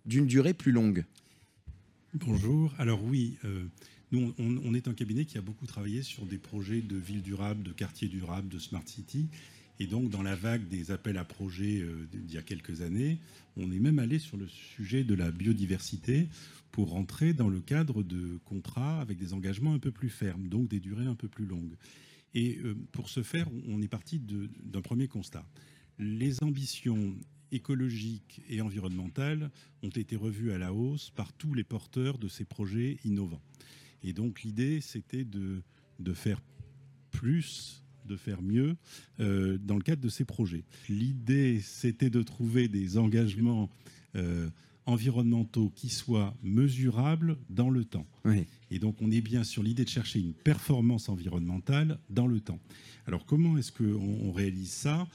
d'une durée plus longue Bonjour. Alors oui, euh, nous, on, est un cabinet qui a beaucoup travaillé sur des projets de ville durable, de quartier durable, de smart city. Et donc, dans la vague des appels à projets euh, d'il y a quelques années, on est même allé sur le sujet de la biodiversité pour rentrer dans le cadre de contrats avec des engagements un peu plus fermes, donc des durées un peu plus longues. Et euh, pour ce faire, on est parti d'un premier constat. Les ambitions écologiques et environnementales ont été revues à la hausse par tous les porteurs de ces projets innovants. Et donc l'idée, c'était de, de faire plus, de faire mieux euh, dans le cadre de ces projets. L'idée, c'était de trouver des engagements euh, environnementaux qui soient mesurables dans le temps. Oui. Et donc, on est bien sur l'idée de chercher une performance environnementale dans le temps. Alors, comment est-ce qu'on on réalise ça?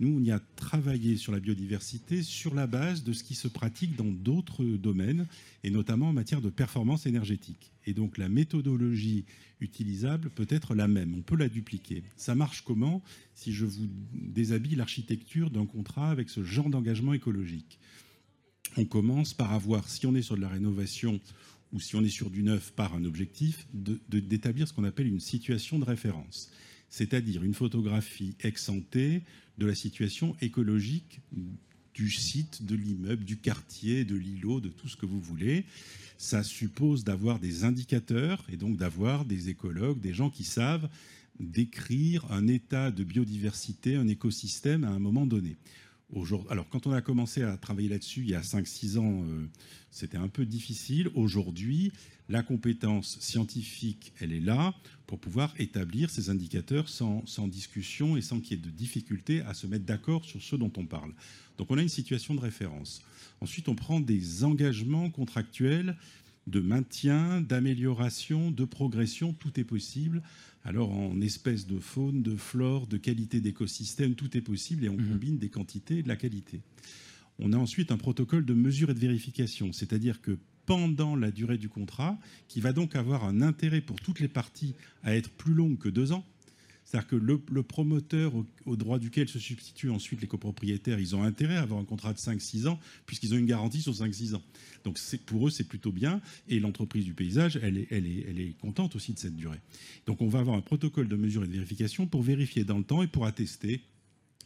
Nous, on y a travaillé sur la biodiversité sur la base de ce qui se pratique dans d'autres domaines, et notamment en matière de performance énergétique. Et donc, la méthodologie utilisable peut être la même, on peut la dupliquer. Ça marche comment? Si je vous déshabille l'architecture d'un contrat avec ce genre d'engagement écologique on commence par avoir, si on est sur de la rénovation ou si on est sur du neuf par un objectif, d'établir ce qu'on appelle une situation de référence, c'est-à-dire une photographie ex de la situation écologique du site, de l'immeuble, du quartier, de l'îlot, de tout ce que vous voulez. Ça suppose d'avoir des indicateurs et donc d'avoir des écologues, des gens qui savent décrire un état de biodiversité, un écosystème à un moment donné. Alors, quand on a commencé à travailler là-dessus il y a 5-6 ans, euh, c'était un peu difficile. Aujourd'hui, la compétence scientifique, elle est là pour pouvoir établir ces indicateurs sans, sans discussion et sans qu'il y ait de difficulté à se mettre d'accord sur ce dont on parle. Donc, on a une situation de référence. Ensuite, on prend des engagements contractuels de maintien, d'amélioration, de progression, tout est possible. Alors en espèces de faune, de flore, de qualité d'écosystème, tout est possible et on Mhm. combine des quantités et de la qualité. On a ensuite un protocole de mesure et de vérification, c'est-à-dire que pendant la durée du contrat, qui va donc avoir un intérêt pour toutes les parties à être plus longue que deux ans, C'est-à-dire que le, promoteur au, droit duquel se substituent ensuite les copropriétaires, ils ont intérêt à avoir un contrat de 5-6 ans, puisqu'ils ont une garantie sur 5-6 ans. Donc pour eux, c'est plutôt bien. Et l'entreprise du paysage, elle est, contente aussi de cette durée. Donc on va avoir un protocole de mesure et de vérification pour vérifier dans le temps et pour attester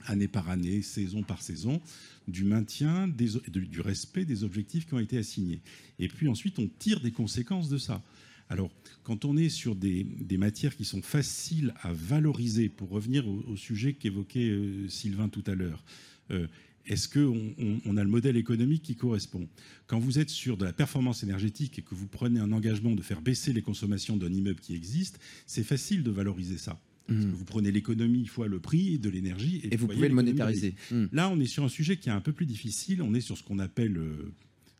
année par année, saison par saison, du maintien, du respect des objectifs qui ont été assignés. Et puis ensuite, on tire des conséquences de ça. Alors, quand on est sur des, des matières qui sont faciles à valoriser, pour revenir au, au sujet qu'évoquait euh, Sylvain tout à l'heure, euh, est-ce qu'on on, on a le modèle économique qui correspond? Quand vous êtes sur de la performance énergétique et que vous prenez un engagement de faire baisser les consommations d'un immeuble qui existe, c'est facile de valoriser ça. Parce que vous prenez l'économie fois le prix de l'énergie Et vous pouvez le monétariser. Hmm. Là, on est sur un sujet qui est un peu plus difficile. On est sur ce qu'on appelle euh,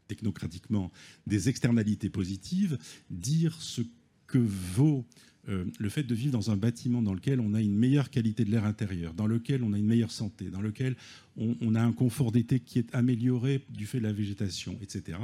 technocratiquement des externalités positives. Dire ce que vaut euh, le fait de vivre dans un bâtiment dans lequel on a une meilleure qualité de l'air intérieur, dans lequel on a une meilleure santé, dans lequel on, on a un confort d'été qui est amélioré du fait de la végétation, etc.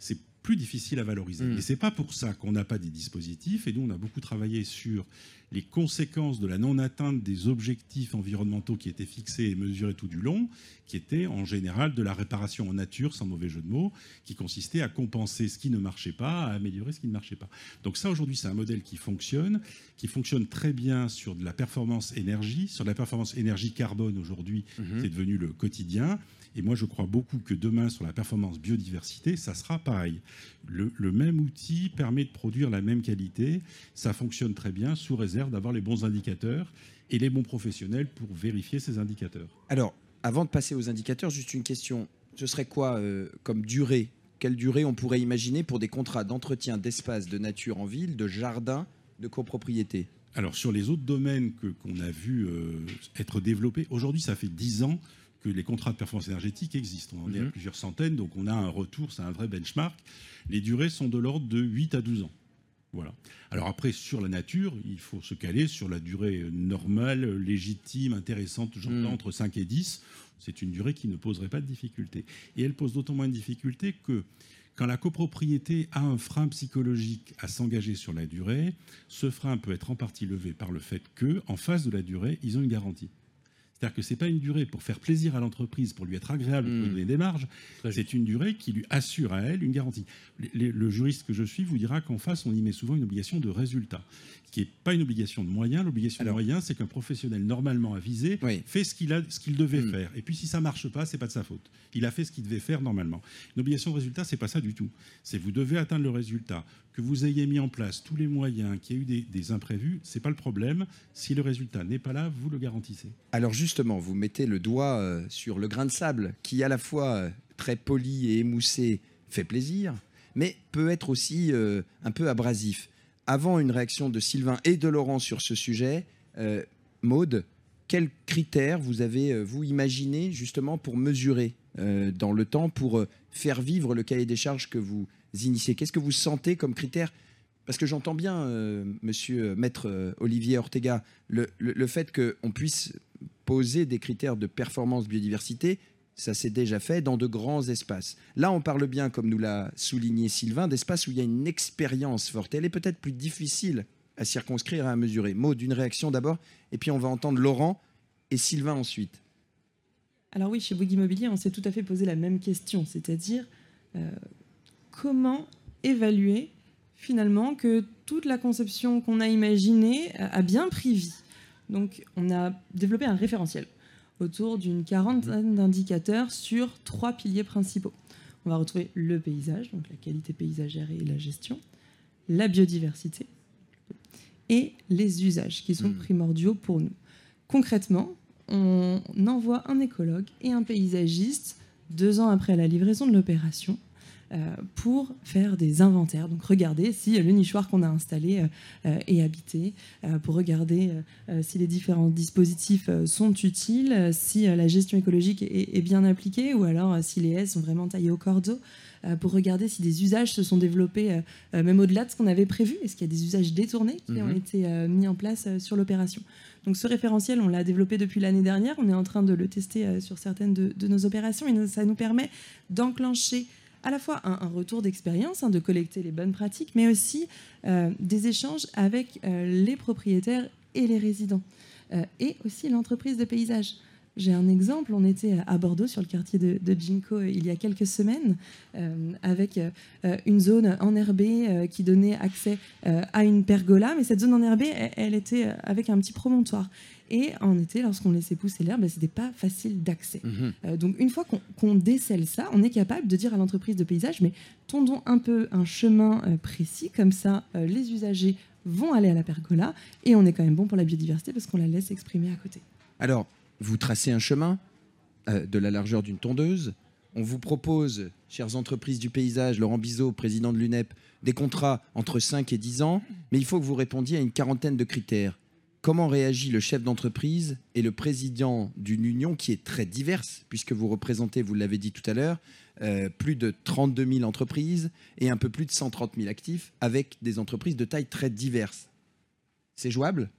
C'est plus difficile à valoriser. Mm. Et c'est pas pour ça qu'on n'a pas des dispositifs. Et nous, on a beaucoup travaillé sur les conséquences de la non-atteinte des objectifs environnementaux qui étaient fixés et mesurés tout du long, qui étaient en général de la réparation en nature, sans mauvais jeu de mots, qui consistait à compenser ce qui ne marchait pas, à améliorer ce qui ne marchait pas. Donc ça, aujourd'hui, c'est un modèle qui fonctionne, qui fonctionne très bien sur de la performance énergie, sur de la performance énergie carbone aujourd'hui, c'est devenu le quotidien. Et moi, je crois beaucoup que demain, sur la performance biodiversité, ça sera pareil. Le, le même outil permet de produire la même qualité. Ça fonctionne très bien, sous réserve d'avoir les bons indicateurs et les bons professionnels pour vérifier ces indicateurs. Alors, avant de passer aux indicateurs, juste une question. Ce serait quoi euh, comme durée? Quelle durée on pourrait imaginer pour des contrats d'entretien d'espace de nature en ville, de jardin, de copropriété? Alors, sur les autres domaines que- qu'on a vu euh, être développés, aujourd'hui, ça fait 10 ans que les contrats de performance énergétique existent. On en est à Mhm. plusieurs centaines, donc on a un retour, c'est un vrai benchmark. Les durées sont de l'ordre de 8 à 12 ans. Voilà. Alors après, sur la nature, il faut se caler sur la durée normale, légitime, intéressante, j'entends Mhm. entre 5 et 10. C'est une durée qui ne poserait pas de difficulté. Et elle pose d'autant moins de difficulté que quand la copropriété a un frein psychologique à s'engager sur la durée, ce frein peut être en partie levé par le fait que, en face de la durée, ils ont une garantie. C'est-à-dire que ce n'est pas une durée pour faire plaisir à l'entreprise, pour lui être agréable, pour lui Mm. donner des marges. C'est une durée qui lui assure à elle une garantie. Le, juriste que je suis vous dira qu'en face, on y met souvent une obligation de résultat, qui n'est pas une obligation de moyens. L'obligation de moyens, c'est qu'un professionnel normalement avisé Oui. fait ce qu'il ce devait Mm. faire. Et puis si ça marche pas, c'est pas de sa faute. Il a fait ce qu'il devait faire normalement. Une obligation de résultat, c'est pas ça du tout. C'est vous devez atteindre le résultat. Que vous ayez mis en place tous les moyens, qu'il y ait eu des, des imprévus, c'est pas le problème. Si le résultat n'est pas là, vous le garantissez. Alors justement, vous mettez le doigt euh, sur le grain de sable qui, à la fois euh, très poli et émoussé, fait plaisir, mais peut être aussi euh, un peu abrasif. Avant une réaction de Sylvain et de Laurent sur ce sujet, Maude, quels critères vous avez, vous, imaginé justement pour mesurer dans le temps, pour faire vivre le cahier des charges que vous Qu'est-ce que vous sentez comme critères parce que j'entends bien, euh, monsieur euh, maître euh, Olivier Ortega, le, le- le fait qu'on puisse poser des critères de performance biodiversité, ça s'est déjà fait dans de grands espaces. Là, on parle bien, comme nous l'a souligné Sylvain, d'espaces où il y a une expérience forte. Elle est peut-être plus difficile à circonscrire et à mesurer. Mot d'une réaction d'abord, et puis on va entendre Laurent et Sylvain ensuite. Alors oui, chez Bouygues Immobilier, on s'est tout à fait posé la même question, c'est-à-dire comment évaluer finalement que toute la conception qu'on a imaginée a bien pris vie. Donc on a développé un référentiel autour d'une quarantaine d'indicateurs sur trois piliers principaux. On va retrouver le paysage, donc la qualité paysagère et la gestion, la biodiversité et les usages qui sont Mhm. primordiaux pour nous. Concrètement, on envoie un écologue et un paysagiste deux ans après la livraison de l'opération pour faire des inventaires. Donc regarder si le nichoir qu'on a installé euh, euh, est habité, euh, pour regarder euh, euh, si les différents dispositifs euh, sont utiles, euh, si euh, la gestion écologique est, bien appliquée ou alors euh, si les haies sont vraiment taillées au cordeau, euh, pour regarder si des usages se sont développés euh, euh, même au-delà de ce qu'on avait prévu. Est-ce qu'il y a des usages détournés qui ont Mhm. été euh, mis en place euh, sur l'opération? Donc ce référentiel, on l'a développé depuis l'année dernière. On est en train de le tester euh, sur certaines de, de nos opérations et ça nous permet d'enclencher à la fois un, retour d'expérience, hein, de collecter les bonnes pratiques, mais aussi euh, des échanges avec euh, les propriétaires et les résidents, euh, et aussi l'entreprise de paysage. J'ai un exemple, on était à Bordeaux sur le quartier de, de Ginkgo euh, il y a quelques semaines avec une zone enherbée euh, qui donnait accès à une pergola, mais cette zone enherbée, elle, elle était avec un petit promontoire. Et en été, lorsqu'on laissait pousser l'herbe, ce n'était pas facile d'accès. Mhm. Euh, donc une fois qu'on décèle ça, on est capable de dire à l'entreprise de paysage, mais tondons un peu un chemin euh, précis, comme ça euh, les usagers vont aller à la pergola, et on est quand même bon pour la biodiversité parce qu'on la laisse exprimer à côté. Alors, vous tracez un chemin euh, de la largeur d'une tondeuse. On vous propose, chères entreprises du paysage, Laurent Bizot, président de l'UNEP, des contrats entre 5 et 10 ans, mais il faut que vous répondiez à une quarantaine de critères. Comment réagit le chef d'entreprise et le président d'une union qui est très diverse, puisque vous représentez, vous l'avez dit tout à l'heure, euh, plus de 32 000 entreprises et un peu plus de 130 000 actifs, avec des entreprises de taille très diverses. C'est jouable?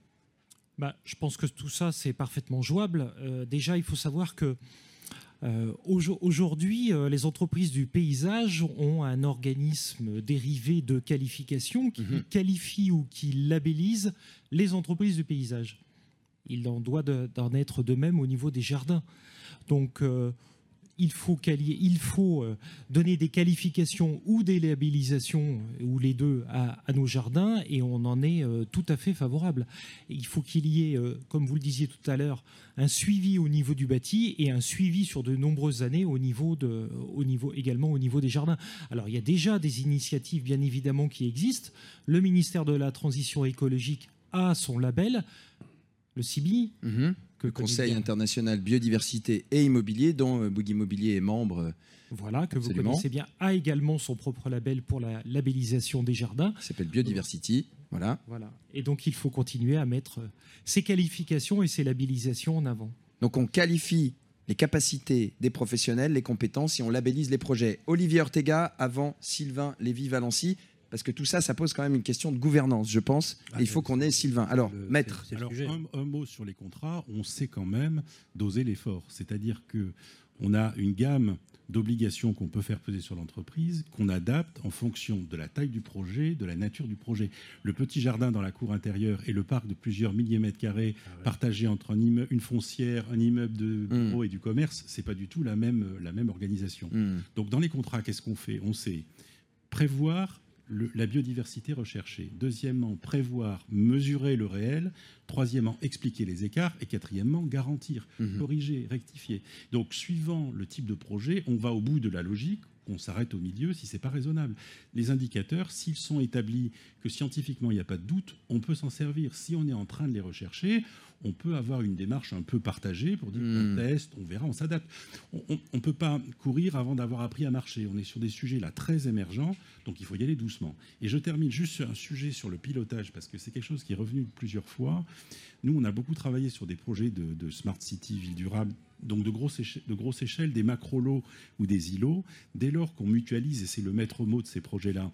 Bah, je pense que tout ça, c'est parfaitement jouable. Euh, déjà, il faut savoir que aujourd'hui, euh, les entreprises du paysage ont un organisme dérivé de qualification qui Mhm. qualifie ou qui labellise les entreprises du paysage. Il en doit de- d'en être de même au niveau des jardins. Donc, euh, il faut, euh, donner des qualifications ou des labellisations, euh, ou les deux, à, nos jardins, et on en est euh, tout à fait favorable. Il faut qu'il y ait, comme vous le disiez tout à l'heure, un suivi au niveau du bâti et un suivi sur de nombreuses années au niveau, également au niveau des jardins. Alors il y a déjà des initiatives bien évidemment qui existent. Le ministère de la Transition écologique a son label, le CIBI. Que Le Conseil international biodiversité et immobilier, dont euh, Bouygues Immobilier est membre. euh, Voilà, que vous connaissez bien, a également son propre label pour la labellisation des jardins. qui s'appelle Biodiversity. Voilà. Voilà. Et donc il faut continuer à mettre euh, ces qualifications et ces labellisations en avant. Donc on qualifie les capacités des professionnels, les compétences et on labellise les projets. Olivier Ortega avant Sylvain Lévy-Valency, parce que tout ça, ça pose quand même une question de gouvernance, je pense. Ah, et il faut qu'on ait Sylvain. Alors, Le- maître, c'est- c'est le Alors, sujet. un, un mot sur les contrats, on sait quand même doser l'effort. C'est-à-dire que on a une gamme d'obligations qu'on peut faire peser sur l'entreprise, qu'on adapte en fonction de la taille du projet, de la nature du projet. Le petit jardin dans la cour intérieure et le parc de plusieurs milliers de mètres carrés Ah ouais. partagé entre un une foncière, un immeuble de Mm. bureau et du commerce, c'est pas du tout la même, la même organisation. hmm, Donc dans les contrats, qu'est-ce qu'on fait? On sait prévoir le- la biodiversité recherchée. Deuxièmement, prévoir, mesurer le réel. Troisièmement, expliquer les écarts. Et quatrièmement, garantir, mhm. corriger, rectifier. Donc suivant le type de projet, on va au bout de la logique. On s'arrête au milieu si c'est pas raisonnable. Les indicateurs, s'ils sont établis que scientifiquement il n'y a pas de doute, on peut s'en servir. Si on est en train de les rechercher, on peut avoir une démarche un peu partagée pour dire Mm. on teste, on verra, on s'adapte. On ne peut pas courir avant d'avoir appris à marcher. On est sur des sujets là très émergents, donc il faut y aller doucement. Et je termine juste sur un sujet sur le pilotage, parce que c'est quelque chose qui est revenu plusieurs fois. Nous, on a beaucoup travaillé sur des projets de, de Smart City, ville durable, donc de grosse, de échelle, des macro-lots ou des îlots. Dès lors qu'on mutualise, et c'est le maître mot de ces projets-là,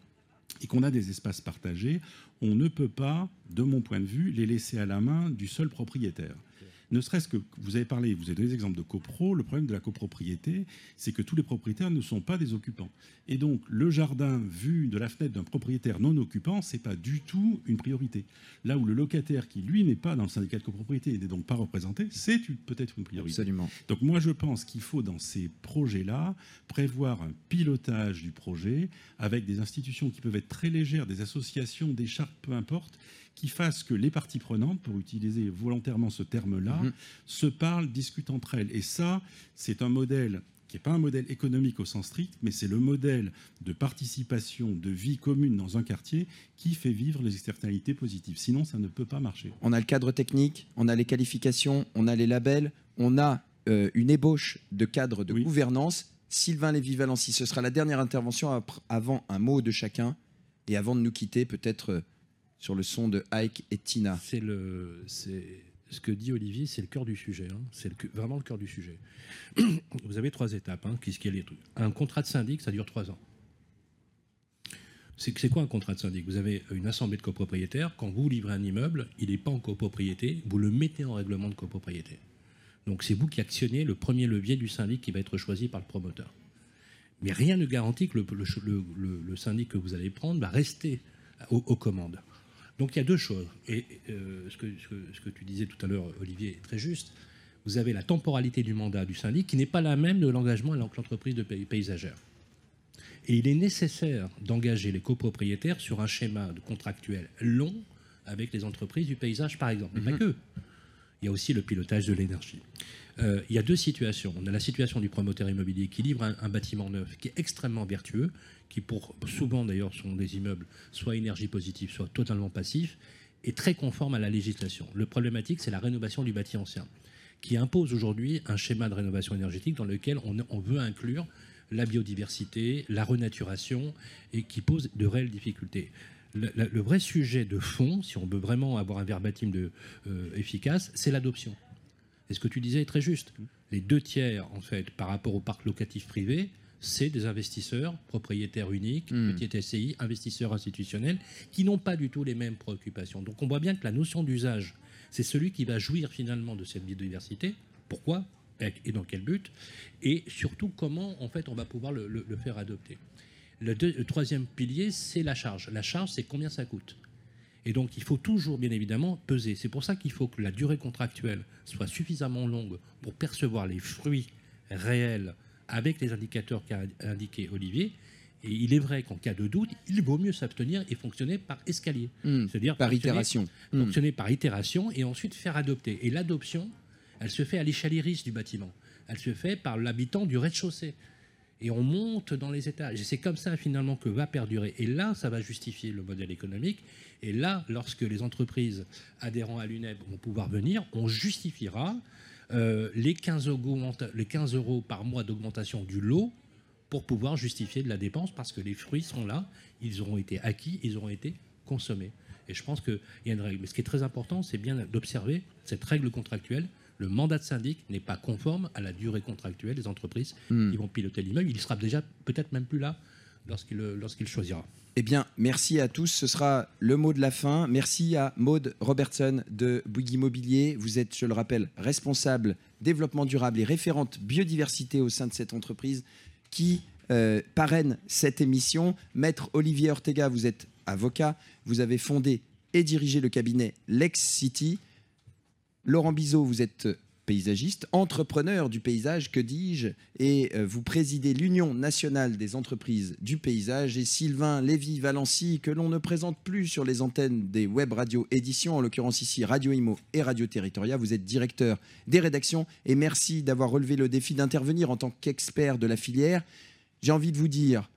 et qu'on a des espaces partagés, on ne peut pas, de mon point de vue, les laisser à la main du seul propriétaire. Ne serait-ce que, vous avez parlé, vous avez donné des exemples de copro, le problème de la copropriété, c'est que tous les propriétaires ne sont pas des occupants. Et donc, le jardin vu de la fenêtre d'un propriétaire non occupant, c'est pas du tout une priorité. Là où le locataire qui, lui, n'est pas dans le syndicat de copropriété et n'est donc pas représenté, c'est peut-être une priorité. Absolument. Donc moi, je pense qu'il faut, dans ces projets-là, prévoir un pilotage du projet avec des institutions qui peuvent être très légères, des associations, des chartes, peu importe, qui fassent que les parties prenantes, pour utiliser volontairement ce terme-là, Mhm. se parlent, discutent entre elles. Et ça, c'est un modèle qui n'est pas un modèle économique au sens strict, mais c'est le modèle de participation, de vie commune dans un quartier qui fait vivre les externalités positives. Sinon, ça ne peut pas marcher. On a le cadre technique, on a les qualifications, on a les labels, on a euh, une ébauche de cadre de Oui. gouvernance. Sylvain Lévy-Valency, ce sera la dernière intervention avant un mot de chacun et avant de nous quitter, peut-être euh, sur le son de Ike et Tina. C'est le, c'est ce que dit Olivier, c'est le cœur du sujet. hein. C'est vraiment le cœur du sujet. Vous avez trois étapes. Hein, y a les trucs Un contrat de syndic, ça dure trois ans. C'est quoi un contrat de syndic? Vous avez une assemblée de copropriétaires. Quand vous livrez un immeuble, il n'est pas en copropriété. Vous le mettez en règlement de copropriété. Donc c'est vous qui actionnez le premier levier du syndic qui va être choisi par le promoteur. Mais rien ne garantit que le, syndic que vous allez prendre va rester aux commandes. Donc il y a deux choses. Et euh, ce, que, ce que- ce que tu disais tout à l'heure, Olivier, est très juste. Vous avez la temporalité du mandat du syndic qui n'est pas la même de l'engagement avec l'entreprise de pay- paysagère. Et il est nécessaire d'engager les copropriétaires sur un schéma de contractuel long avec les entreprises du paysage, par exemple. Mais pas que. Il y a aussi le pilotage de l'énergie. Euh, il y a deux situations. On a la situation du promoteur immobilier qui livre un, bâtiment neuf qui est extrêmement vertueux, qui pour souvent d'ailleurs sont des immeubles soit énergie positive, soit totalement passifs, et très conforme à la législation. Le problématique, c'est la rénovation du bâti ancien, qui impose aujourd'hui un schéma de rénovation énergétique dans lequel on, veut inclure la biodiversité, la renaturation, et qui pose de réelles difficultés. Le, vrai sujet de fond, si on veut vraiment avoir un verbatim euh, efficace, c'est l'adoption. Et ce que tu disais est très juste. Les deux tiers, en fait, par rapport au parc locatif privé, c'est des investisseurs, propriétaires uniques, Hmm. petits SCI, investisseurs institutionnels, qui n'ont pas du tout les mêmes préoccupations. Donc on voit bien que la notion d'usage, c'est celui qui va jouir finalement de cette biodiversité. Pourquoi? Et et dans quel but? Et surtout, comment en fait on va pouvoir le, le- le faire adopter. Le, deux- le troisième pilier, c'est la charge. La charge, c'est combien ça coûte? Et donc, il faut toujours, bien évidemment, peser. C'est pour ça qu'il faut que la durée contractuelle soit suffisamment longue pour percevoir les fruits réels avec les indicateurs qu'a indiqué Olivier. Et il est vrai qu'en cas de doute, il vaut mieux s'abstenir et fonctionner par escalier. Hmm. C'est-à-dire Par fonctionner- itération. Hmm. fonctionner par itération et ensuite faire adopter. Et l'adoption, elle se fait à l'échelle iris du bâtiment. Elle se fait par l'habitant du rez-de-chaussée. Et on monte dans les étages. Et c'est comme ça finalement que va perdurer. Et là, ça va justifier le modèle économique. Et là, lorsque les entreprises adhérents à l'UNEP vont pouvoir venir, on justifiera euh, les, 15 augmenta- les 15 euros par mois d'augmentation du lot pour pouvoir justifier de la dépense parce que les fruits sont là, ils auront été acquis, ils auront été consommés. Et je pense qu'il y a une règle. Mais ce qui est très important, c'est bien d'observer cette règle contractuelle. Le mandat de syndic n'est pas conforme à la durée contractuelle des entreprises Hmm. qui vont piloter l'immeuble. Il sera déjà peut-être même plus là lorsqu'il choisira. Eh bien, merci à tous. Ce sera le mot de la fin. Merci à Maude Robertson de Bouygues Immobilier. Vous êtes, je le rappelle, responsable développement durable et référente biodiversité au sein de cette entreprise qui euh, parraine cette émission. Maître Olivier Ortega, vous êtes avocat. Vous avez fondé et dirigé le cabinet Lex City. Laurent Bizot, vous êtes paysagiste, entrepreneur du paysage, que dis-je, et euh, vous présidez l'Union nationale des entreprises du paysage, et Sylvain Lévy-Valency, que l'on ne présente plus sur les antennes des web radio éditions, en l'occurrence ici Radio Imo et Radio Territoria. Vous êtes directeur des rédactions, et merci d'avoir relevé le défi d'intervenir en tant qu'expert de la filière. J'ai envie de vous dire,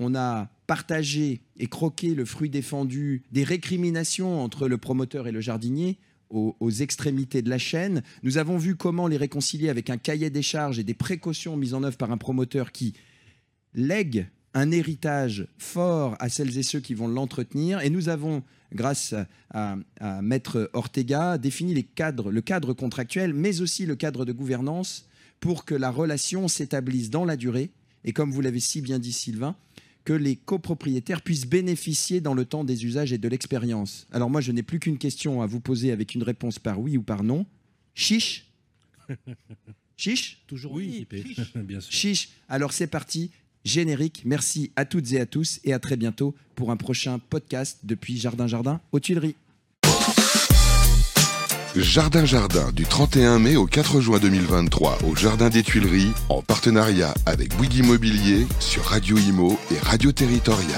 on a partagé et croqué le fruit défendu des récriminations entre le promoteur et le jardinier aux, extrémités de la chaîne. Nous avons vu comment les réconcilier avec un cahier des charges et des précautions mises en œuvre par un promoteur qui lègue un héritage fort à celles et ceux qui vont l'entretenir. Et nous avons, grâce à, à- à Maître Ortega, défini les cadres, le cadre contractuel, mais aussi le cadre de gouvernance pour que la relation s'établisse dans la durée. Et comme vous l'avez si bien dit, Sylvain, que les copropriétaires puissent bénéficier dans le temps des usages et de l'expérience. Alors moi, je n'ai plus qu'une question à vous poser avec une réponse par oui ou par non. Chiche? Chiche? Toujours Oui, chiche. bien sûr. Chiche. Alors c'est parti. Générique. Merci à toutes et à tous et à très bientôt pour un prochain podcast depuis Jardin Jardin aux Tuileries. Jardin Jardin du 31 mai au 4 juin 2023 au Jardin des Tuileries en partenariat avec Bouygues Immobilier sur Radio Imo et Radio Territoria.